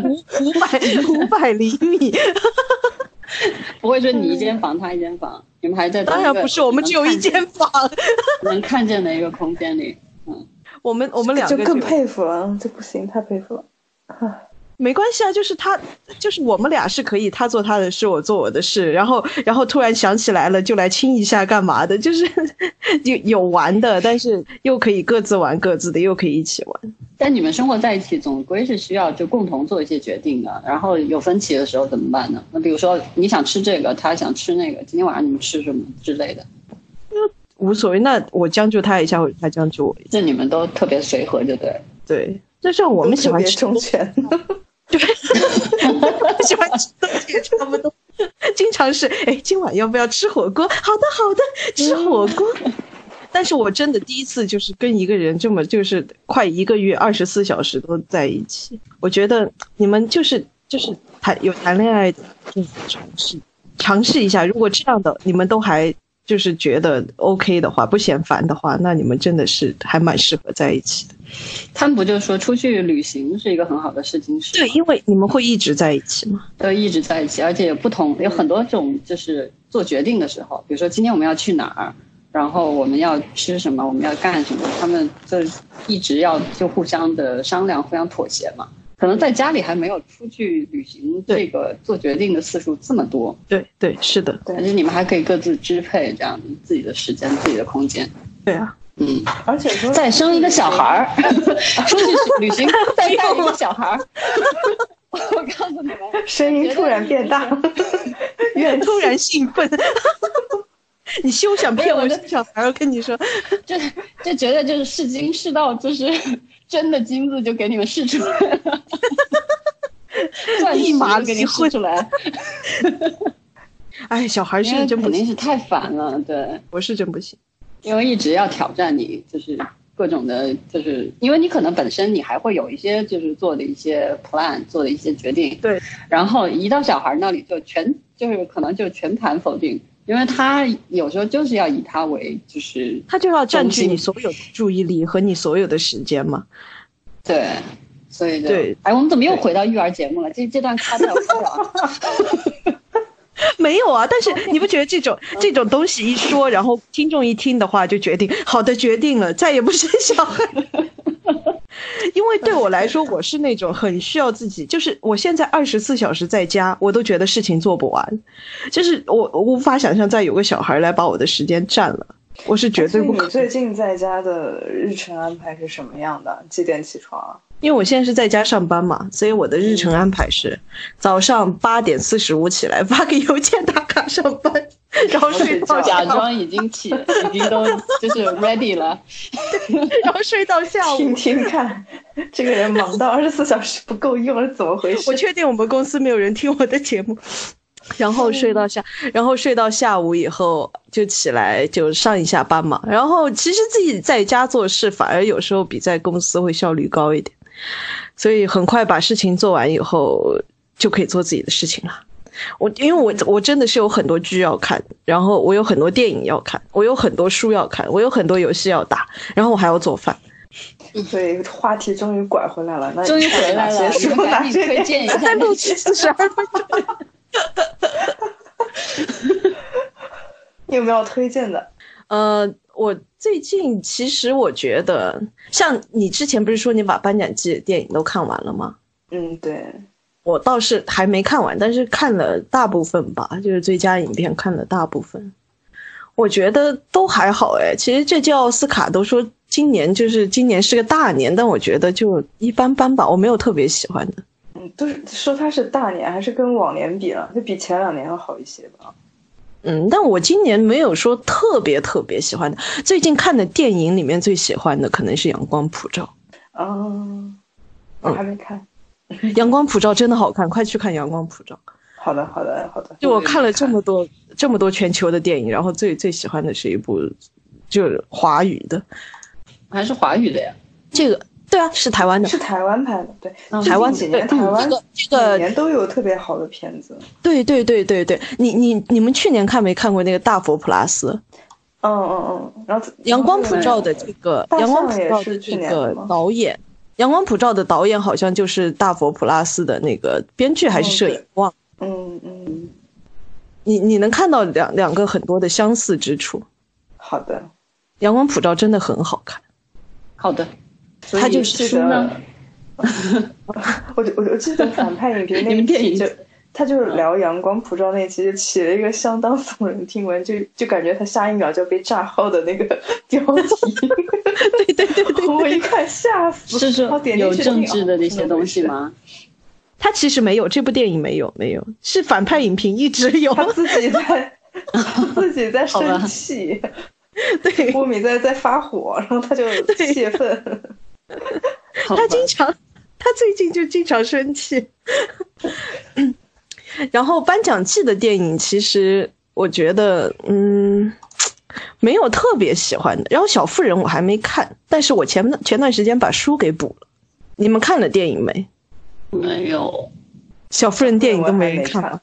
五五百五百厘米，不会说你一间房，他一间房，你们还在当然不是，我们只有一间房，能看见的一个空间里，嗯，我们我们两个就更佩服了，这不行，太佩服了，没关系啊，就是他，就是我们俩是可以，他做他的事，我做我的事，然后，然后突然想起来了，就来亲一下，干嘛的？就是 有有玩的，但是又可以各自玩各自的，又可以一起玩。但你们生活在一起，总归是需要就共同做一些决定的。然后有分歧的时候怎么办呢？那比如说你想吃这个，他想吃那个，今天晚上你们吃什么之类的？那无所谓，那我将就他一下，或者他将就我一下。这你们都特别随和，就对。对，就像我们喜欢吃。对，喜欢吃东西也差不多，经常是哎，今晚要不要吃火锅？好的，好的，吃火锅。但是我真的第一次就是跟一个人这么就是快一个月二十四小时都在一起，我觉得你们就是就是谈有谈恋爱的就尝试尝试一下，如果这样的你们都还。就是觉得 OK 的话，不嫌烦的话，那你们真的是还蛮适合在一起的。他们不就说出去旅行是一个很好的事情？是对，因为你们会一直在一起嘛，都一直在一起，而且有不同，有很多种，就是做决定的时候，比如说今天我们要去哪儿，然后我们要吃什么，我们要干什么，他们就一直要就互相的商量，互相妥协嘛。可能在家里还没有出去旅行这个做决定的次数这么多。对对是的，而且你们还可以各自支配这样自己的时间、自己的空间。对啊，嗯，而且说再生一个小孩儿，出去旅行再带一个 小孩儿。我告诉你们，声音突然变大，越突然兴奋。你休想骗我生小孩！我跟你说，这这绝对就是试金试到就是。真的金子就给你们试出来了，立马给你试出来。哎，小孩是真肯定是太烦了，对，我是真不行，因为一直要挑战你，就是各种的，就是因为你可能本身你还会有一些就是做的一些 plan，做的一些决定，对，然后一到小孩那里就全就是可能就全盘否定。因为他有时候就是要以他为，就是他就要占据你所有的注意力和你所有的时间嘛。对，所以对，哎，我们怎么又回到育儿节目了？这这段卡掉卡掉。没有啊，但是你不觉得这种这种东西一说，然后听众一听的话，就决定 好的决定了，再也不生小孩。因为对我来说，我是那种很需要自己，就是我现在二十四小时在家，我都觉得事情做不完，就是我我无法想象再有个小孩来把我的时间占了，我是绝对不可能。你最近在家的日程安排是什么样的？几点起床？因为我现在是在家上班嘛，所以我的日程安排是早上八点四十五起来发个邮件打卡上班，然后睡到假装已经起，已经都就是 ready 了，然后睡到下午。听听看，这个人忙到二十四小时不够用是怎么回事？我确定我们公司没有人听我的节目。然后睡到下，然后睡到下午以后就起来就上一下班嘛。然后其实自己在家做事反而有时候比在公司会效率高一点，所以很快把事情做完以后就可以做自己的事情了。我因为我我真的是有很多剧要看，然后我有很多电影要看，我有很多书要看，我有很多游戏要打，然后我还要做饭。所以话题终于拐回来了，那终于回来了，我赶紧推荐一下。再录四十二分钟。你有没有推荐的？呃，我最近其实我觉得，像你之前不是说你把颁奖季的电影都看完了吗？嗯，对，我倒是还没看完，但是看了大部分吧，就是最佳影片看了大部分，我觉得都还好哎。其实这届奥斯卡都说今年就是今年是个大年，但我觉得就一般般吧，我没有特别喜欢的。嗯都是说它是大年，还是跟往年比了，就比前两年要好一些吧。嗯，但我今年没有说特别特别喜欢的。最近看的电影里面最喜欢的可能是《阳光普照》。哦，我还没看。阳光普照真的好看，快去看阳光普照。好的，好的，好的。就我看了这么多这么多全球的电影，然后最最喜欢的是一部就是华语的，还是华语的呀？这个对啊，是台湾的，是台湾拍的，对，台湾几年台湾这个每年都有特别好的片子。对对对对对，你你你们去年看没看过那个大佛普拉斯？嗯嗯嗯，然后阳光普照的这个阳光普照的这个导演，阳光普照的导演好像就是大佛普拉斯的那个编剧还是摄影忘。嗯嗯，你你能看到两两个很多的相似之处。好的，阳光普照真的很好看。好的，他就是书呢。我我我记得反派影评那 个电影就他就是聊阳光普照那期，就起了一个相当耸人听闻，就就感觉他下一秒就要被炸号的那个 标题。对对对对，我一看吓死。是说有政治的那些东西吗？他其实没有，这部电影没有，没有，是反派影评一直有，他自己在自己在生气，对，波米在在发火，然后他就泄愤。他经常，他最近就经常生气。然后颁奖季的电影，其实我觉得，嗯，没有特别喜欢的。然后小妇人我还没看，但是我前前段时间把书给补了。你们看了电影没？没有，小妇人电影都没看。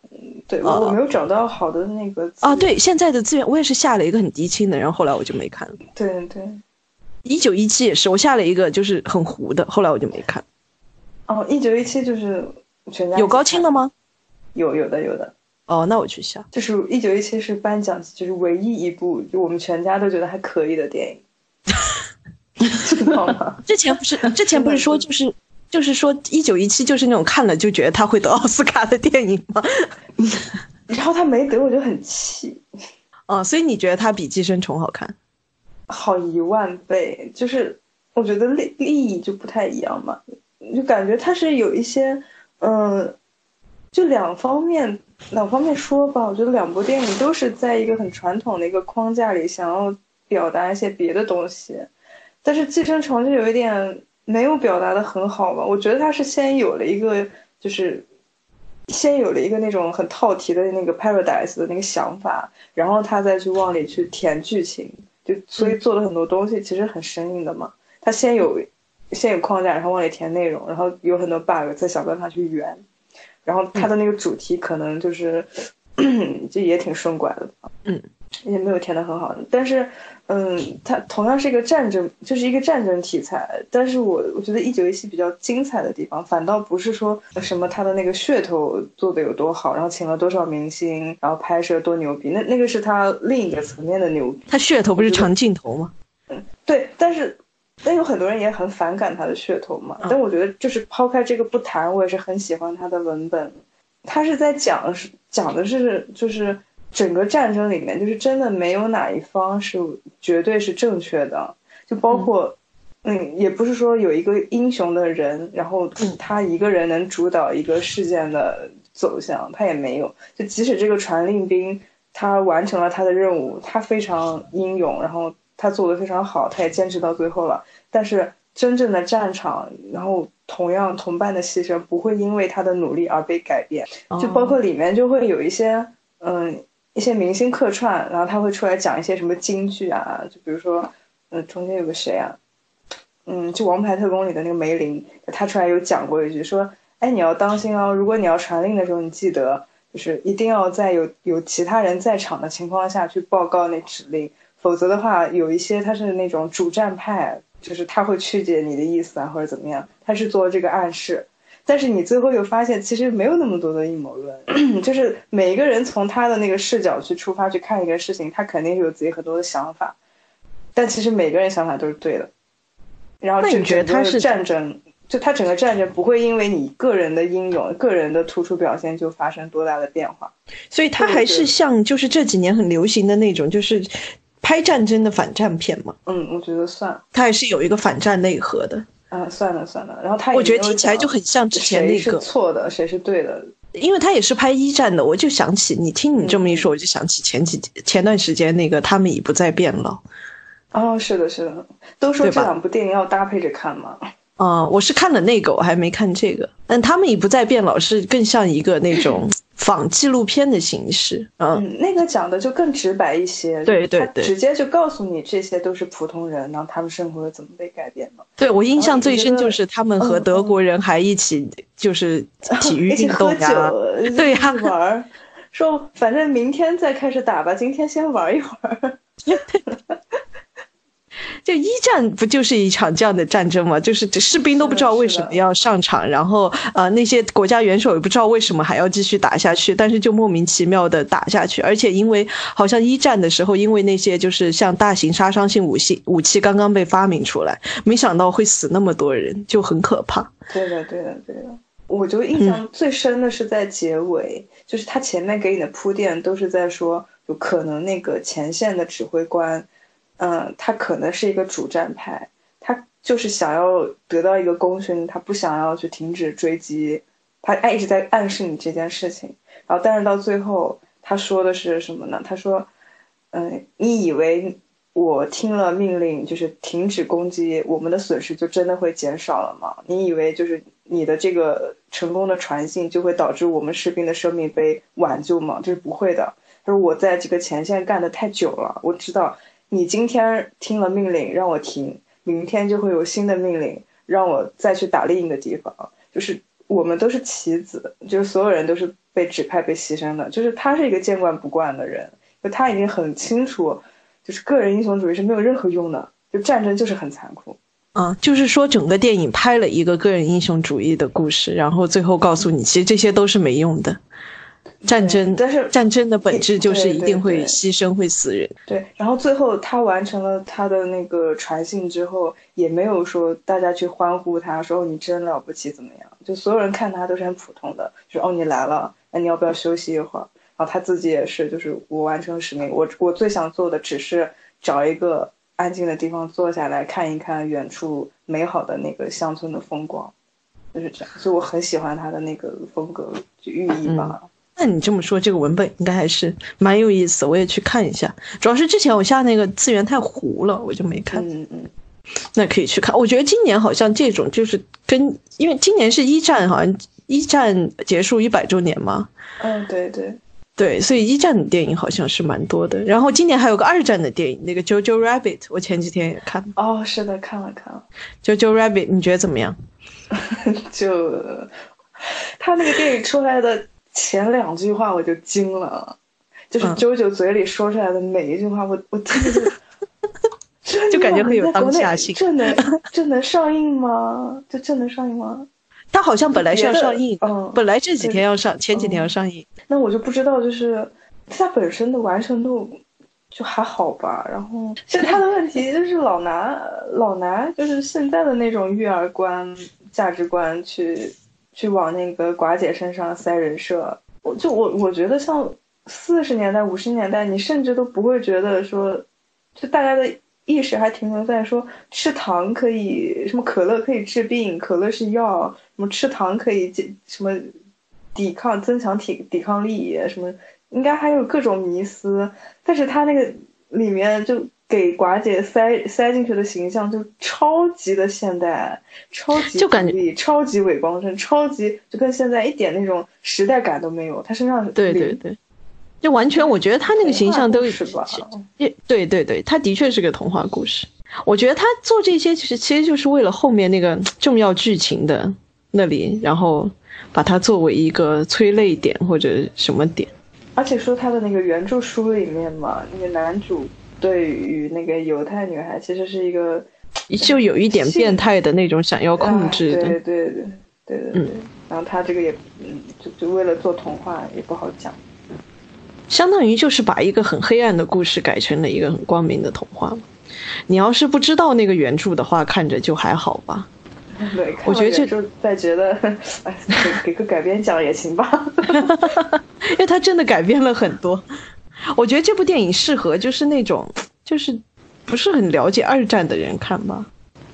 对，我没有找到好的那个啊。对，现在的资源我也是下了一个很低清的，然后后来我就没看了。对对，一九一七也是，我下了一个就是很糊的，后来我就没看。哦，一九一七就是全家有高清的吗？有有的有的。哦，那我去下。就是一九一七是颁奖就是唯一一部就我们全家都觉得还可以的电影。知道吗？之前不是之前不是说 就是。就是说，一九一七就是那种看了就觉得他会得奥斯卡的电影吗？然后他没得，我就很气。哦，所以你觉得他比《寄生虫》好看？好一万倍！就是我觉得利利益就不太一样嘛，就感觉他是有一些，嗯，就两方面两方面说吧。我觉得两部电影都是在一个很传统的一个框架里，想要表达一些别的东西，但是《寄生虫》就有一点。没有表达的很好吧？我觉得他是先有了一个，就是先有了一个那种很套题的那个 paradise 的那个想法，然后他再去往里去填剧情，就所以做的很多东西其实很生硬的嘛。他先有先有框架，然后往里填内容，然后有很多 bug 再想办法去圆，然后他的那个主题可能就是 就也挺顺拐的，嗯，也没有填的很好，但是。嗯，它同样是一个战争，就是一个战争题材。但是我我觉得一九一七比较精彩的地方，反倒不是说什么它的那个噱头做的有多好，然后请了多少明星，然后拍摄多牛逼，那那个是它另一个层面的牛逼。它噱头不是长镜头吗？嗯，对。但是，但有很多人也很反感他的噱头嘛。但我觉得，就是抛开这个不谈，我也是很喜欢他的文本。他是在讲是讲的是就是。整个战争里面，就是真的没有哪一方是绝对是正确的，就包括，嗯，也不是说有一个英雄的人，然后他一个人能主导一个事件的走向，他也没有。就即使这个传令兵他完成了他的任务，他非常英勇，然后他做的非常好，他也坚持到最后了。但是真正的战场，然后同样同伴的牺牲不会因为他的努力而被改变。就包括里面就会有一些，嗯。一些明星客串，然后他会出来讲一些什么京剧啊，就比如说，嗯，中间有个谁啊，嗯，就《王牌特工》里的那个梅林，他出来有讲过一句，说，哎，你要当心哦，如果你要传令的时候，你记得就是一定要在有有其他人在场的情况下去报告那指令，否则的话，有一些他是那种主战派，就是他会曲解你的意思啊，或者怎么样，他是做这个暗示。但是你最后又发现，其实没有那么多的阴谋论，就是每一个人从他的那个视角去出发去看一个事情，他肯定是有自己很多的想法，但其实每个人想法都是对的。然后你觉得他是战争，就他整个战争不会因为你个人的英勇、个人的突出表现就发生多大的变化，所以他还是像就是这几年很流行的那种，就是拍战争的反战片嘛。嗯，我觉得算，他还是有一个反战内核的。啊，算了算了，然后他我觉得听起来就很像之前那个是错的，谁是对的，因为他也是拍一战的，我就想起你听你这么一说，我就想起前几前段时间那个他们已不再变了。哦，是的，是的，都说这两部电影要搭配着看嘛。啊，我是看了那个，我还没看这个。但他们已不再变老，是更像一个那种 仿纪录片的形式。嗯，那个讲的就更直白一些，对对对，直接就告诉你这些都是普通人，然后他们生活怎么被改变的。对我印象最深就是他们和德国人还一起就是体育运动呀，对呀，玩儿，说反正明天再开始打吧，今天先玩一会儿。就一战不就是一场这样的战争吗？就是士兵都不知道为什么要上场，然后呃那些国家元首也不知道为什么还要继续打下去，但是就莫名其妙的打下去，而且因为好像一战的时候，因为那些就是像大型杀伤性武器武器刚刚被发明出来，没想到会死那么多人，就很可怕。对的，对的，对的。我就印象最深的是在结尾，就是他前面给你的铺垫都是在说，有可能那个前线的指挥官。嗯，他可能是一个主战派，他就是想要得到一个功勋，他不想要去停止追击，他一直在暗示你这件事情。然后，但是到最后他说的是什么呢？他说：“嗯，你以为我听了命令就是停止攻击，我们的损失就真的会减少了吗？你以为就是你的这个成功的传信就会导致我们士兵的生命被挽救吗？这是不会的。他说我在这个前线干的太久了，我知道。”你今天听了命令让我停，明天就会有新的命令让我再去打另一个地方。就是我们都是棋子，就是所有人都是被指派、被牺牲的。就是他是一个见惯不惯的人，就他已经很清楚，就是个人英雄主义是没有任何用的，就战争就是很残酷。啊，就是说整个电影拍了一个个人英雄主义的故事，然后最后告诉你，其实这些都是没用的。战争，但是战争的本质就是一定会牺牲，会死人。对，然后最后他完成了他的那个传信之后，也没有说大家去欢呼他，说你真了不起怎么样？就所有人看他都是很普通的，就哦你来了，那你要不要休息一会儿？然后他自己也是，就是我完成使命，我我最想做的只是找一个安静的地方坐下来看一看远处美好的那个乡村的风光，就是这样。所以我很喜欢他的那个风格，就寓意吧。那你这么说，这个文本应该还是蛮有意思，我也去看一下。主要是之前我下那个资源太糊了，我就没看。嗯嗯。那可以去看。我觉得今年好像这种就是跟，因为今年是一战，好像一战结束一百周年嘛。嗯，对对对，所以一战的电影好像是蛮多的。然后今年还有个二战的电影，那个《JoJo Rabbit》，我前几天也看。哦，是的，看了看了。《JoJo Rabbit》，你觉得怎么样？就他那个电影出来的。前两句话我就惊了，就是啾啾嘴里说出来的每一句话，我我听着就就感觉很有当下性。这能这能上映吗？就这能上映吗？他好像本来是要上映，嗯，本来这几天要上，前几天要上映。那我就不知道，就是它本身的完成度就还好吧。然后，其实他的问题就是老拿老拿就是现在的那种育儿观、价值观去。去往那个寡姐身上塞人设，我就我我觉得像四十年代、五十年代，你甚至都不会觉得说，就大家的意识还停留在说吃糖可以什么可乐可以治病，可乐是药，什么吃糖可以什么抵抗增强体抵抗力什么，应该还有各种迷思，但是他那个里面就。给寡姐塞塞进去的形象就超级的现代，超级就感觉超级伪光正，超级就跟现在一点那种时代感都没有。他身上对对对，就完全我觉得他那个形象都是吧？对对对，他的确是个童话故事。我觉得他做这些其实其实就是为了后面那个重要剧情的那里，然后把它作为一个催泪点或者什么点。而且说他的那个原著书里面嘛，那个男主。对于那个犹太女孩，其实是一个，就有一点变态的那种想要控制的，对对对对对对。然后他这个也，嗯，就就为了做童话也不好讲，相当于就是把一个很黑暗的故事改成了一个很光明的童话你要是不知道那个原著的话，看着就还好吧。对，我觉得这就在觉得，哎，给个改编奖也行吧，因为他真的改编了很多。我觉得这部电影适合就是那种就是不是很了解二战的人看吧。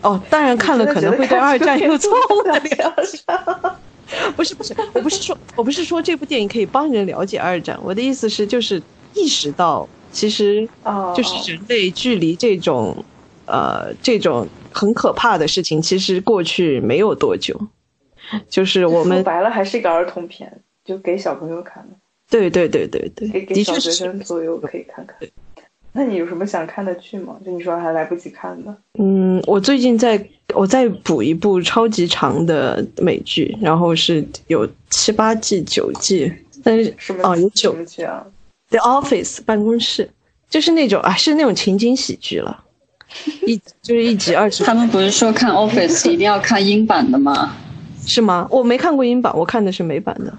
哦，当然看了可能会对二战有错误的了解。不是不是，我不是说我不是说这部电影可以帮人了解二战，我的意思是就是意识到其实就是人类距离这种呃这种很可怕的事情，其实过去没有多久，就是我们说白了还是一个儿童片，就给小朋友看的，对对对对对，给给小学的确是生左右可以看看。那你有什么想看的剧吗？就你说还来不及看的，嗯，我最近在我在补一部超级长的美剧，然后是有七八季、九季，但是什么哦有九什么剧啊？The Office 办公室，就是那种啊，是那种情景喜剧了，一就是一集二十，他们不是说看 Office 一定要看英版的吗？是吗？我没看过英版，我看的是美版的。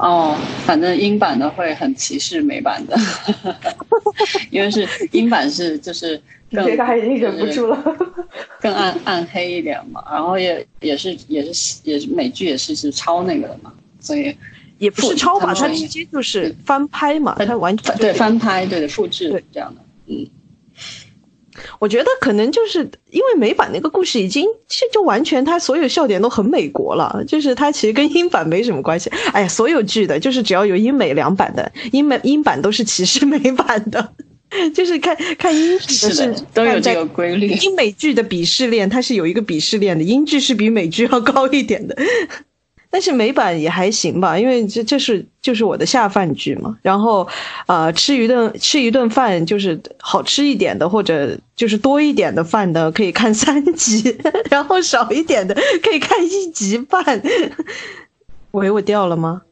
哦，反正英版的会很歧视美版的，因为是英版是就是更这个还已经忍不住了。更暗暗黑一点嘛，然后也也是也是也是美剧也是是抄那个的嘛，所以也不是抄吧，它直接就是翻拍嘛，它完全对翻拍对的复制对。这样的，我觉得可能就是因为美版那个故事已经其实就完全它所有笑点都很美国了，就是它其实跟英版没什么关系。哎呀，所有剧的就是只要有英美两版的，英美英版都是歧视美版的，就是看看英剧的是的都有这个规律。英美剧的鄙视链，它是有一个鄙视链的，英剧是比美剧要高一点的。但是美版也还行吧，因为这这是就是我的下饭剧嘛。然后，呃，吃一顿吃一顿饭就是好吃一点的，或者就是多一点的饭的，可以看三集；然后少一点的可以看一集半。喂，我掉了吗？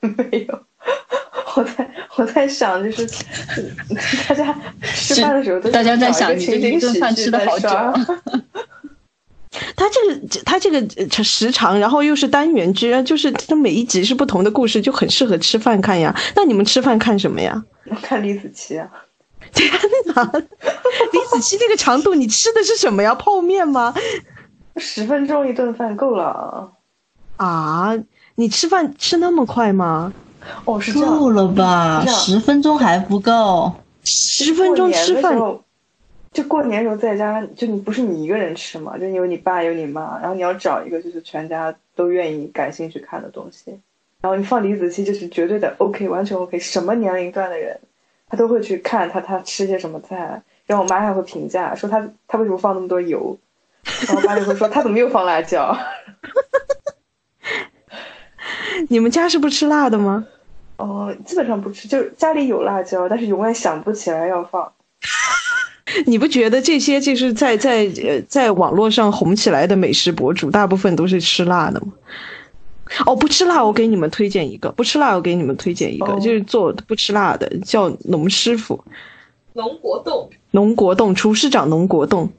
没有，我在我在想，就是 大家吃饭的时候都大家在想你这一顿饭吃的好久刷它这个它这个呃时长，然后又是单元剧，就是它每一集是不同的故事，就很适合吃饭看呀。那你们吃饭看什么呀？我 看李子柒啊，天哪，李子柒这个长度，你吃的是什么呀？泡面吗？十分钟一顿饭够了。啊，你吃饭吃那么快吗？哦，是这样。够了吧？十分钟还不够。十分钟吃饭，就过年时候在家，就你不是你一个人吃嘛，就有你爸有你妈，然后你要找一个就是全家都愿意感兴趣看的东西，然后你放李子柒就是绝对的 OK，完全 OK，什么年龄段的人他都会去看他他吃些什么菜，然后我妈还会评价说他他为什么放那么多油，然后我爸就会说他怎么又放辣椒，你们家是不吃辣的吗？哦，基本上不吃，就是家里有辣椒，但是永远想不起来要放。你不觉得这些就是在在呃在网络上红起来的美食博主，大部分都是吃辣的吗？哦，不吃辣，我给你们推荐一个；不吃辣，我给你们推荐一个，哦。就是做不吃辣的，叫农师傅，农国栋，农国栋厨师长农国栋，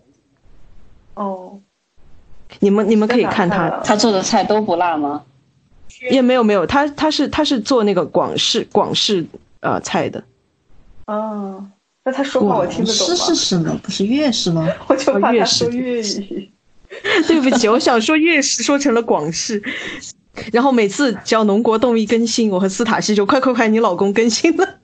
哦，你们你们可以看他，啊他做的菜都不辣吗？也没有没有，他他是他是做那个广式广式呃菜的，啊，那他说话我听得懂是吗？是什么？不是粤式吗？我就怕哦粤式他说粤语。对不起，我想说粤式说成了广式，然后每次只要农国栋一更新，我和斯塔西就快快快，你老公更新了。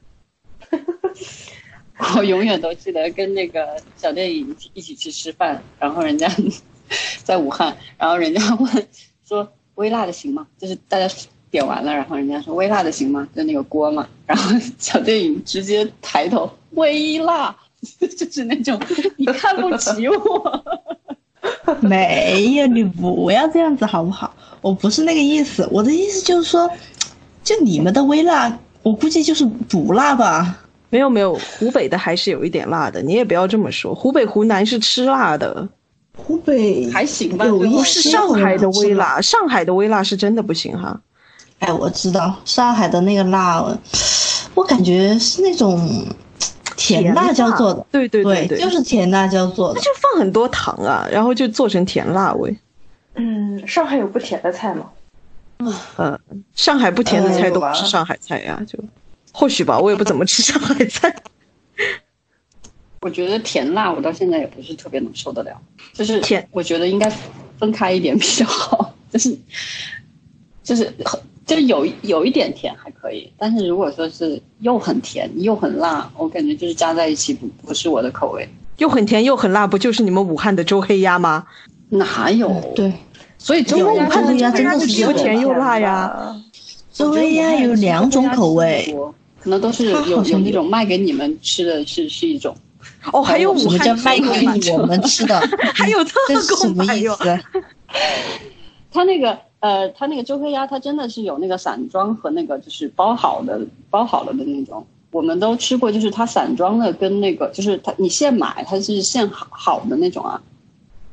我永远都记得跟那个小电影一起去吃饭，然后人家在武汉，然后人家问说微辣的行吗？就是大家点完了，然后人家说微辣的行吗？就那个锅嘛，然后小电影直接抬头微辣，就是那种 你看不起我。没有，你不要这样子好不好？我不是那个意思，我的意思就是说，就你们的微辣，我估计就是不辣吧。没有没有，湖北的还是有一点辣的，你也不要这么说。湖北湖南是吃辣的，湖北还行吧有一就不是上海的微辣，上海的微辣是真的不行哈。哎，我知道上海的那个辣，我感觉是那种甜辣椒做的，对对对对，就是甜辣椒做的它。就放很多糖啊，然后就做成甜辣味。嗯，上海有不甜的菜吗？嗯，上海不甜的呃菜都不是上海菜呀、就或许吧，我也不怎么吃上海菜。我觉得甜辣我到现在也不是特别能受得了，就是甜我觉得应该分开一点比较好，就是就是就是有有一点甜还可以，但是如果说是又很甜又很辣，我感觉就是加在一起不不是我的口味。又很甜又很辣，不就是你们武汉的周黑鸭吗？哪有？对，所以周黑鸭真的是又甜又辣呀。周黑鸭有两种口味，可能都是有有有那种卖给你们吃的是是一种，哦，还有武汉卖给我们吃的？还有特这是什么。意思？他那个呃，它那个周黑鸭，它真的是有那个散装和那个就是包好的包好了的那种。我们都吃过，就是它散装的跟那个就是它你现买它是现好好的那种啊，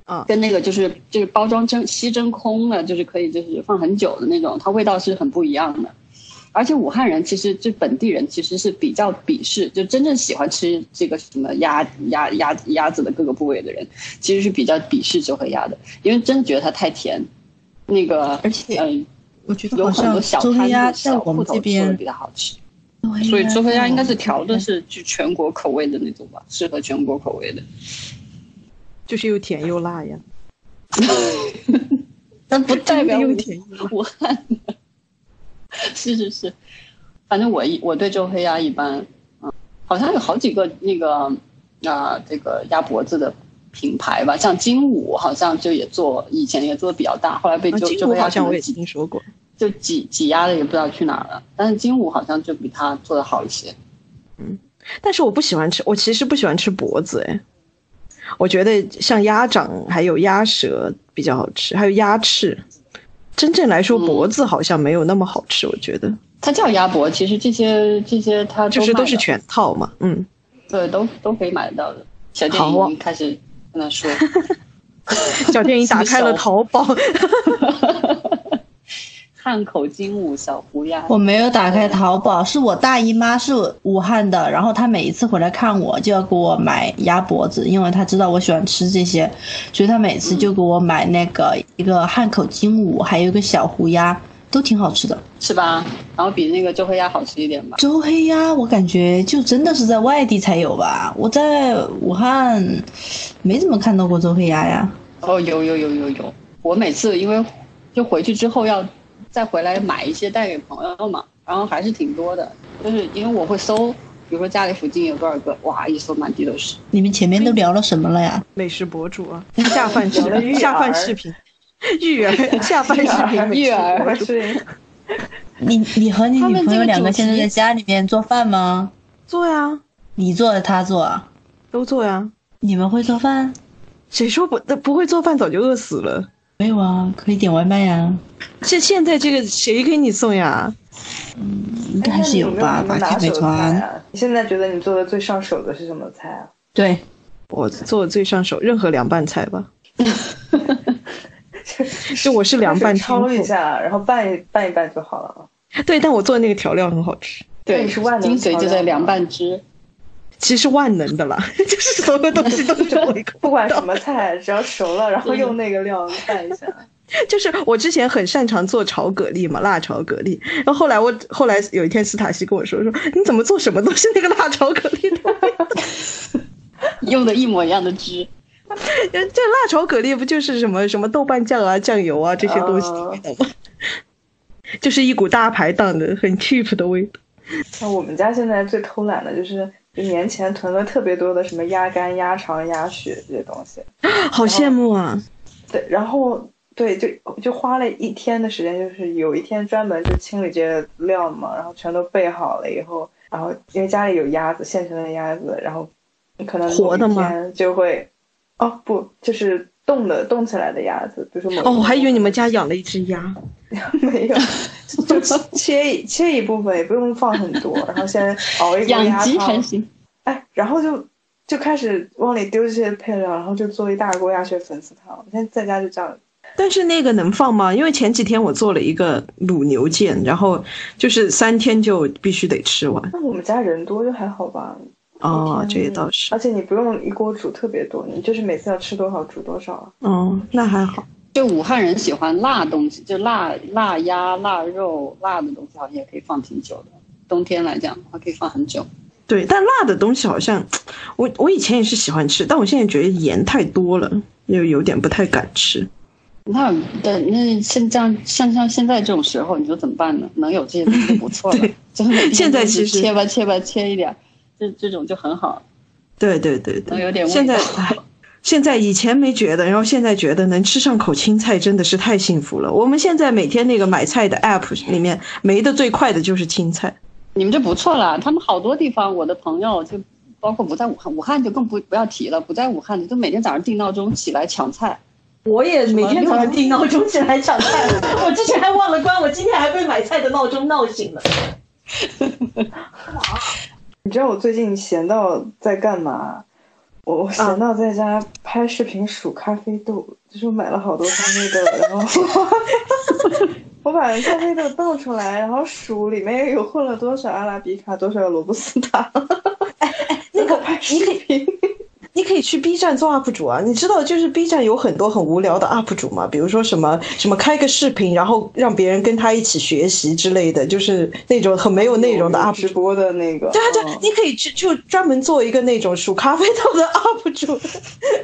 嗯跟那个就是就是包装真吸真空的，就是可以就是放很久的那种，它味道是很不一样的。而且武汉人其实就本地人其实是比较鄙视，就真正喜欢吃这个什么鸭鸭鸭鸭子的各个部位的人，其实是比较鄙视周黑鸭的，因为真的觉得它太甜。那个而且嗯、我觉得有好像很多小周黑鸭小在我们铺头做的这边比较好吃，所以周黑鸭应该是调的是就全国口味的那种吧，适合全国口味的。就是又甜又辣呀。但不代表武又甜又辣武汉的。是是是，反正我一我对周黑鸭一般，嗯，好像有好几个那个啊、这个鸭脖子的品牌吧，像金武好像就也做，以前也做的比较大，后来被啊金周周黑鸭武好像我也听说过。就挤挤压的也不知道去哪儿了，但是金武好像就比它做的好一些。嗯但是我不喜欢吃，我其实不喜欢吃脖子，哎，我觉得像鸭掌还有鸭舌比较好吃，还有鸭翅。真正来说，嗯脖子好像没有那么好吃，我觉得它叫鸭脖，其实这些这些它就是都是全套嘛，嗯。对，都都可以买得到的。小电影已经开始跟他说，小电影打开了淘宝，汉口精武小胡鸭。我没有打开淘宝，是我大姨妈是武汉的，然后她每一次回来看我就要给我买鸭脖子，因为她知道我喜欢吃这些，所以她每次就给我买那个一个汉口精武，还有一个小胡鸭，都挺好吃的。是吧？然后比那个周黑鸭好吃一点吧。周黑鸭我感觉就真的是在外地才有吧，我在武汉没怎么看到过周黑鸭呀。哦，有有有有有，我每次因为就回去之后要再回来买一些带给朋友嘛，然后还是挺多的，就是因为我会搜，比如说家里附近有多少个，哇，一搜满地都是。你们前面都聊了什么了呀？美食博主啊，下饭下饭视频，育儿 下班视频育儿 你你和你女朋友两个现在在家里面做饭吗？做呀，你做他做啊？都做呀。你们会做饭？谁说不那不会做饭早就饿死了？没有啊，可以点外卖呀，现现在这个谁给你送呀？嗯应该还是有吧，打开美团。啊？你现在觉得你做的最上手的是什么菜啊？对，我做的最上手，任何凉拌菜吧。就我是凉拌天焯一，下，然后拌一拌一拌就好了。对，但我做的那个调料很好吃，对，是万能精髓就在凉拌汁。其实万能的啦，就是所有东西都是我一个不管什么菜，只要熟了，然后用那个料拌一下。就是我之前很擅长做炒蛤蜊嘛，辣炒蛤蜊。然后后来我后来有一天斯塔西跟我说说，你怎么做什么都是那个辣炒蛤蜊的味道。用的一模一样的汁，这辣炒蛤蜊不就是什么什么豆瓣酱啊、酱油啊这些东西的味道吗？就是一股大排档的很 cheap 的味道。那我们家现在最偷懒的就是，一年前囤了特别多的什么鸭肝、鸭肠、鸭血这些东西。好羡慕啊！对，然后对，就就花了一天的时间，就是有一天专门就清理这些料嘛，然后全都备好了以后，然后因为家里有鸭子，现成的鸭子，然后可能活的吗某一天就会，哦不，就是冻的冻起来的鸭子，比如说某哦，我还以为你们家养了一只鸭。没有，就 切一切一部分，也不用放很多，然后先熬一锅养鸭汤鸡还行。哎，然后就就开始往里丢这些配料，然后就做一大锅鸭血粉丝汤。我现在在家就这样，但是那个能放吗？因为前几天我做了一个卤牛腱，然后就是三天就必须得吃完。那我们家人多就还好吧。哦，这也倒是。而且你不用一锅煮特别多，你就是每次要吃多少煮多少啊。哦，那还好。就武汉人喜欢辣东西，就辣辣鸭、辣肉、辣的东西，好像也可以放挺久的。冬天来讲的话，可以放很久。对，但辣的东西好像，我我以前也是喜欢吃，但我现在觉得盐太多了，又有点不太敢吃。那的那像这样像像现在这种时候，你说怎么办呢？能有这些东西就不错了 对。就是每天现在其实切吧切吧切一点儿，这这种就很好。对对对对，有点现在，唉现在以前没觉得，然后现在觉得能吃上口青菜真的是太幸福了。我们现在每天那个买菜的 app 里面没的最快的就是青菜。你们这不错了，他们好多地方，我的朋友就包括不在武汉，武汉就更不不要提了，不在武汉的就每天早上定闹钟起来抢菜。我也每天早上定闹钟起来抢菜，我之前还忘了关，我今天还被买菜的闹钟闹醒了。你知道我最近闲到在干嘛？我我闲到在家拍视频数咖啡豆，就是我买了好多咖啡豆，然后 我把咖啡豆倒出来，然后数里面有混了多少阿拉比卡，多少罗布斯塔。哎哎，那个拍视频。你可以去 B 站做 UP 主啊！你知道，就是 B 站有很多很无聊的 UP 主嘛，比如说什么什么开个视频，然后让别人跟他一起学习之类的，就是那种很没有内容的 UP 直播的那个。对啊对，你可以去就专门做一个那种数咖啡豆的 UP 主，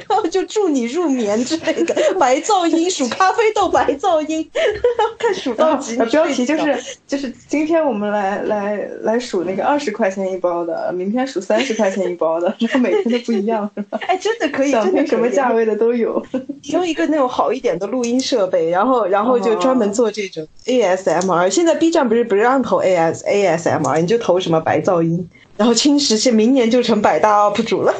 然后就助你入眠之类的，白噪音数咖啡豆白噪音，看数到几。标题就是就是今天我们来来来数那个二十块钱一包的，明天数三十块钱一包的，然后每天都不一样。哎，真的可以，真的什么价位的都有。用一个那种好一点的录音设备，然后然后就专门做这种 ASMR。现在 B 站不是不让投 AS ASMR，你就投什么白噪音，然后青石现明年就成百大 UP 主了，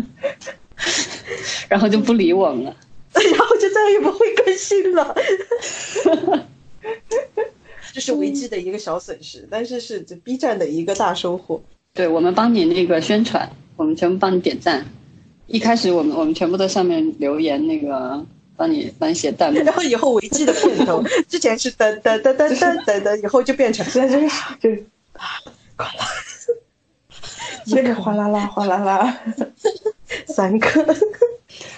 然后就不理我们了，然后就再也不会更新了。这是维基的一个小损失，但是是 B 站的一个大收获。对我们帮你那个宣传，我们全部帮你点赞。一开始我们我们全部在上面留言，那个帮你帮你写弹幕。然后以后维基的片头 之前是噔噔噔噔噔噔噔，以后就变成现在 就是就哗啦，接着哗啦啦哗啦啦，三个。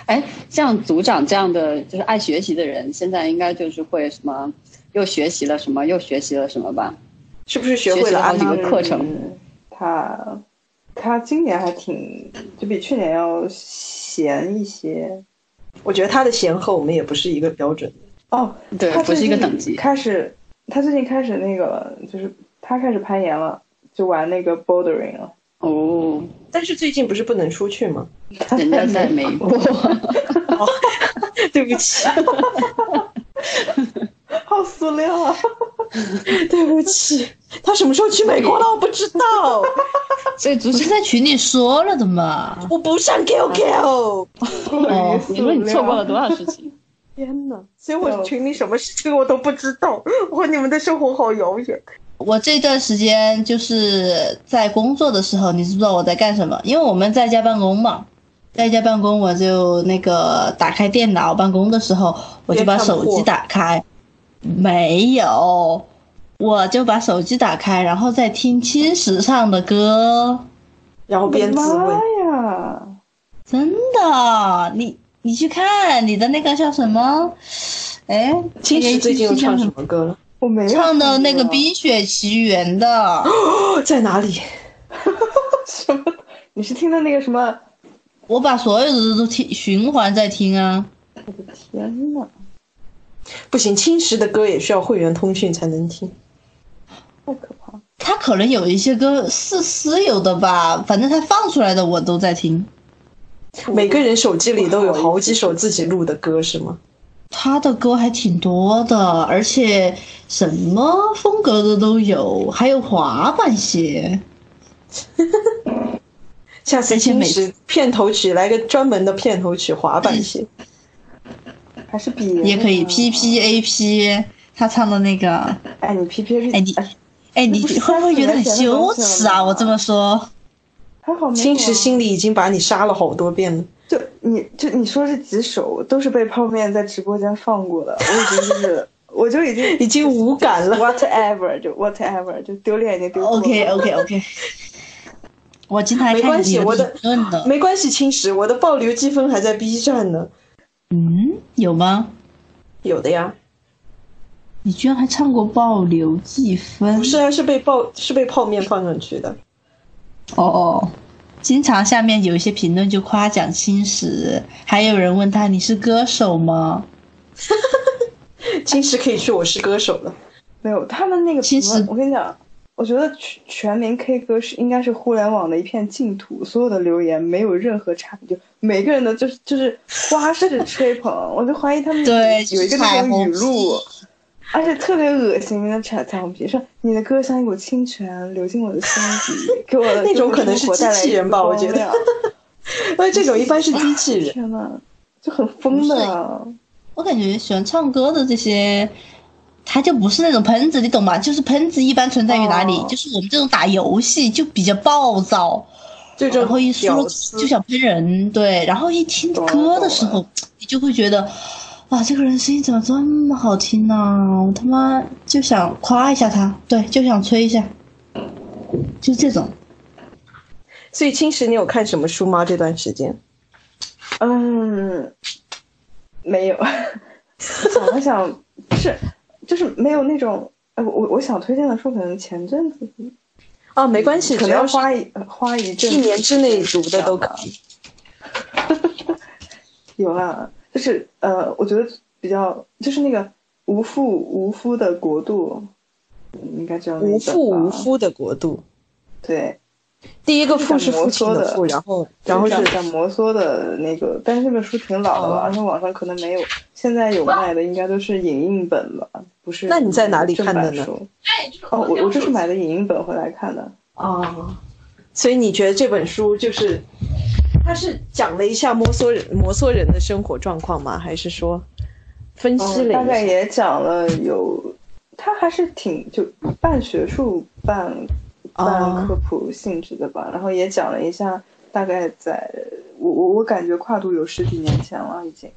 哎，像组长这样的就是爱学习的人，现在应该就是会什么又学习了什么又学习了什么吧？是不是学会了好几个课程？他，他今年还挺，就比去年要闲一些。我觉得他的闲和我们也不是一个标准。哦，对，不是一个等级。开始，他最近开始那个，就是他开始攀岩了，就玩那个 bouldering 了。哦，但是最近不是不能出去吗？人家在美国。对不起。好塑料啊！对不起，他什么时候去美国了？我不知道。所以不是在群里说了的嘛？我不上 QQ。哦，你说你错过了多少事情？天呐！所以我群里什么事情我都不知道，我和你们的生活好遥远。我这段时间就是在工作的时候，你知不知道我在干什么？因为我们在家办公嘛，在家办公我就那个打开电脑办公的时候，我就把手机打开。没有，我就把手机打开，然后再听青石唱的歌，然后边自慰呀！真的，你你去看你的那个叫什么？哎，青石最近又唱什么歌了？我没唱的那个《冰雪奇缘》的，在哪里？什么？你是听的那个什么？我把所有的都听循环在听啊！我的天呐！不行，青石的歌也需要会员通讯才能听，太可怕。他可能有一些歌是私有的吧，反正他放出来的我都在听。每个人手机里都有好几首自己录的歌是吗？他的歌还挺多的，而且什么风格的都有，还有滑板鞋。下次青石片头曲来个专门的片头曲，滑板鞋。还是比也可以 P P A P，他唱的那个，哎，你 P P A P，哎你，哎你会不会觉得很羞耻啊？我这么说，还好，青石心里已经把你杀了好多遍了。就你就你说这几首都是被泡面在直播间放过的，我已经就是，我就已经已经无感了，whatever 就 whatever 就丢脸已经丢过了。OK OK OK，我今天还看你的没关系，青石，我的爆流积分还在 B 站呢。嗯，有吗？有的呀。你居然还唱过爆流计分？不是啊，是被爆，是被泡面放上去的。哦哦，经常下面有一些评论就夸奖青石，还有人问他你是歌手吗？青石可以去我是歌手了。没有，他们那个其实我跟你讲。我觉得全全民 K 歌是应该是互联网的一片净土，所有的留言没有任何差别，就每个人的就是就是花式吹捧，我就怀疑他们对有一个那种语录，而且特别恶心的彩彩虹屁，说你的歌像一股清泉流进我的心底，给我的 那种可能是机器人吧，我觉得。因为这种一般是机器人。天呐，就很疯的。我感觉喜欢唱歌的这些，他就不是那种喷子，你懂吗？就是喷子一般存在于哪里？就是我们这种打游戏就比较暴躁，然后一输了就想喷人，对。然后一听歌的时候，你就会觉得，哇，这个人声音怎么这么好听呢？我他妈就想夸一下他，对，就想吹一下，就这种。所以青石，你有看什么书吗？这段时间？嗯。没有，想了想，是就是没有那种，呃，我我想推荐的书可能前阵子，哦，没关系，可能要花一花一阵，一年之内读的都可以。有啊，就是呃，我觉得比较就是那个无父无夫的国度，应该叫无父无夫的国度，对。第一个父是父亲的父，然后然后是在摩梭的那个，但是这本书挺老的了，而且网上可能没有，现在有卖的应该都是影印本吧，不是？那你在哪里看的呢？哦，我我就是买的影印本回来看的。哦，所以你觉得这本书就是，它是讲了一下摩梭人摩梭人的生活状况吗？还是说分析了？大概也讲了有，它还是挺就半学术半。半科普性质的吧，然后也讲了一下，大概在我我我感觉跨度有十几年前了，已经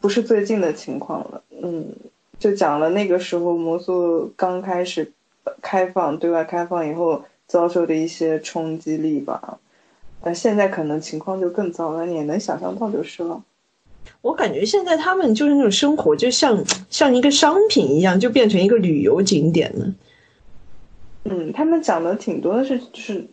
不是最近的情况了。嗯，就讲了那个时候摩梭刚开始开放对外开放以后遭受的一些冲击力吧，但现在可能情况就更糟了，你也能想象到就是了。我感觉现在他们就是那种生活，就像像一个商品一样，就变成一个旅游景点了。嗯，他们讲的挺多的是，就是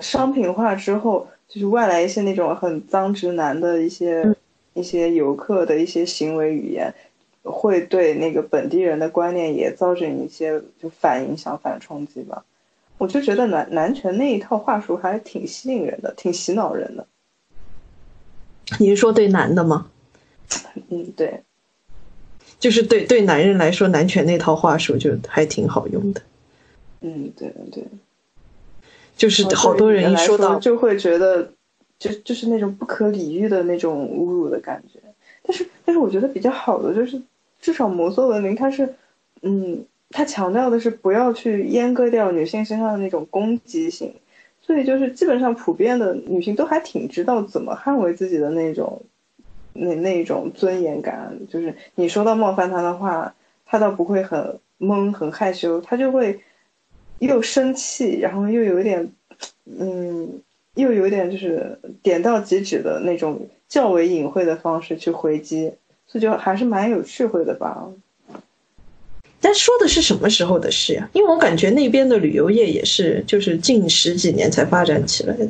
商品化之后，就是外来一些那种很脏直男的一些一些游客的一些行为语言，会对那个本地人的观念也造成一些就反影响、反冲击吧。我就觉得男男权那一套话术还挺吸引人的，挺洗脑人的。你是说对男的吗？嗯，对，就是对对男人来说，男权那套话术就还挺好用的。嗯，对对，就是好多人一说到就会觉得，就就是那种不可理喻的那种侮辱的感觉。但是，但是我觉得比较好的就是，至少摩梭文明它是，嗯，它强调的是不要去阉割掉女性身上的那种攻击性，所以就是基本上普遍的女性都还挺知道怎么捍卫自己的那种，那那种尊严感。就是你说到冒犯她的话，她倒不会很懵很害羞，她就会。又生气，然后又有点，嗯，又有点就是点到即止的那种较为隐晦的方式去回击，所以就还是蛮有智慧的吧。但说的是什么时候的事呀？因为我感觉那边的旅游业也是，就是近十几年才发展起来的。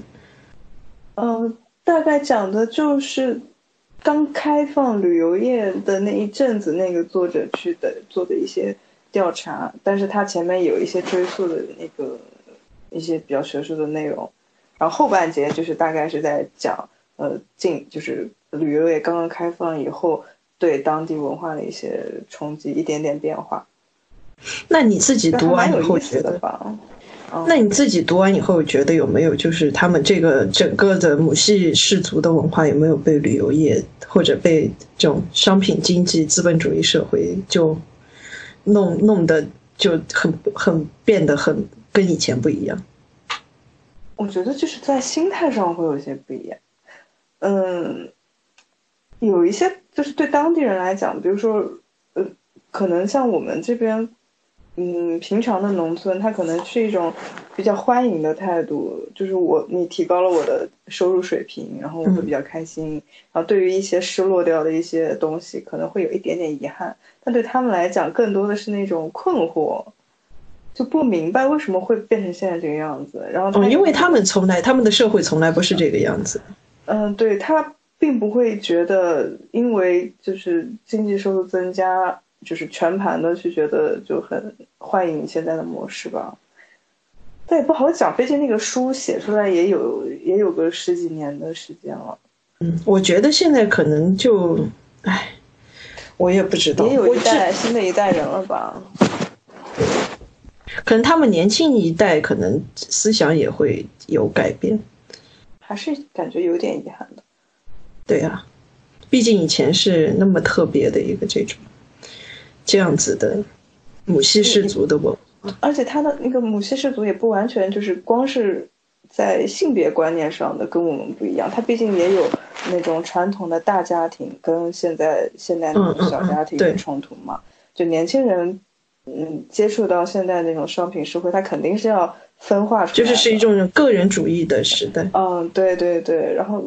嗯，大概讲的就是刚开放旅游业的那一阵子，那个作者去的做的一些。调查，但是它前面有一些追溯的那个一些比较学术的内容，然后后半节就是大概是在讲，呃，近就是旅游业刚刚开放以后对当地文化的一些冲击，一点点变化。那你自己读完以后觉得吧？那你自己读完以后觉得有没有就是他们这个整个的母系氏族的文化有没有被旅游业或者被这种商品经济资本主义社会就？弄弄得就很很变得很跟以前不一样。我觉得就是在心态上会有些不一样。嗯，有一些就是对当地人来讲，比如说，呃，可能像我们这边。嗯，平常的农村，他可能是一种比较欢迎的态度，就是我你提高了我的收入水平，然后我会比较开心。然后对于一些失落掉的一些东西，可能会有一点点遗憾。但对他们来讲，更多的是那种困惑，就不明白为什么会变成现在这个样子。然后，因为他们从来他们的社会从来不是这个样子。嗯，对他并不会觉得，因为就是经济收入增加。就是全盘的去觉得就很欢迎现在的模式吧，但也不好讲，毕竟那个书写出来也有也有个十几年的时间了。嗯，我觉得现在可能就，唉，我也不知道，也有一代新的一代人了吧？可能他们年轻一代可能思想也会有改变。还是感觉有点遗憾的。对啊，毕竟以前是那么特别的一个这种这样子的母系氏族的文化。而且他的那个母系氏族也不完全就是光是在性别观念上的跟我们不一样，他毕竟也有那种传统的大家庭跟现在现代那种小家庭的嗯嗯嗯对冲突嘛。就年轻人，嗯，接触到现在那种商品社会，他肯定是要分化出来，就是是一种个人主义的时代。嗯，对对对，然后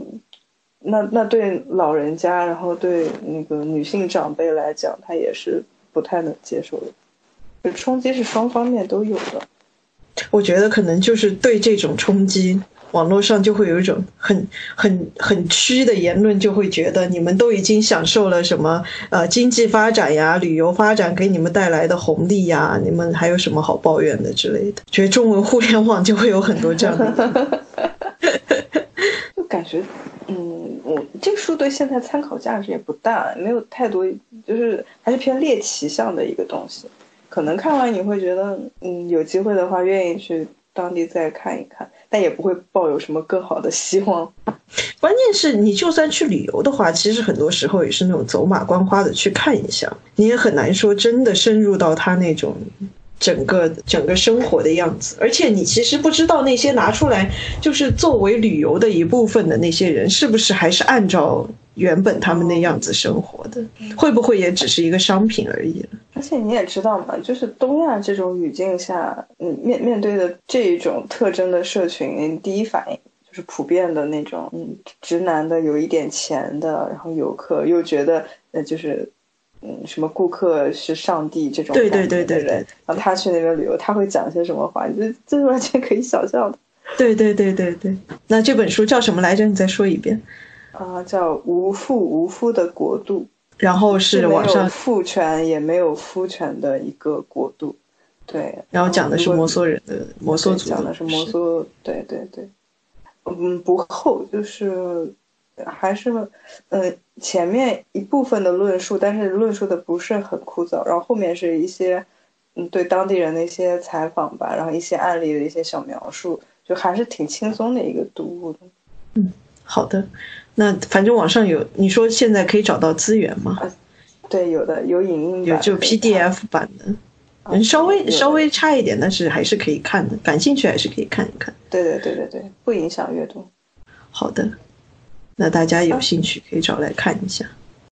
那那对老人家，然后对那个女性长辈来讲，他也是不太能接受的，就冲击是双方面都有的。我觉得可能就是对这种冲击，网络上就会有一种很很很虚的言论，就会觉得你们都已经享受了什么呃经济发展呀、旅游发展给你们带来的红利呀，你们还有什么好抱怨的之类的？觉得中文互联网就会有很多这样的。就感觉，嗯，我这个书对现在参考价值也不大，没有太多，就是还是偏猎奇向的一个东西。可能看完你会觉得，嗯，有机会的话愿意去当地再看一看，但也不会抱有什么更好的希望。关键是你就算去旅游的话，其实很多时候也是那种走马观花的去看一下，你也很难说真的深入到他那种整个整个生活的样子。而且你其实不知道那些拿出来就是作为旅游的一部分的那些人，是不是还是按照原本他们那样子生活的，会不会也只是一个商品而已了？而且你也知道嘛，就是东亚这种语境下，嗯，面面对的这一种特征的社群，第一反应就是普遍的那种，嗯，直男的，有一点钱的，然后游客又觉得，呃，就是，嗯，什么顾客是上帝这种对对对对对然后他去那边旅游，他会讲些什么话？这这是完全可以想象的对对对对对。那这本书叫什么来着？你再说一遍。啊，叫无父无夫的国度，然后是网上，父权也没有夫权的一个国度，对，然后讲的是摩梭人的摩梭族讲的是摩梭，对对对，嗯，不厚，就是还是呃前面一部分的论述，但是论述的不是很枯燥，然后后面是一些嗯对当地人的一些采访吧，然后一些案例的一些小描述，就还是挺轻松的一个读物的。好的，那反正网上有，你说现在可以找到资源吗？对，有的有影音版，有就 PDF 版的，啊嗯，稍微稍微差一点，但是还是可以看的，感兴趣还是可以看一看。对对对对对，不影响阅读。好的，那大家有兴趣可以找来看一下。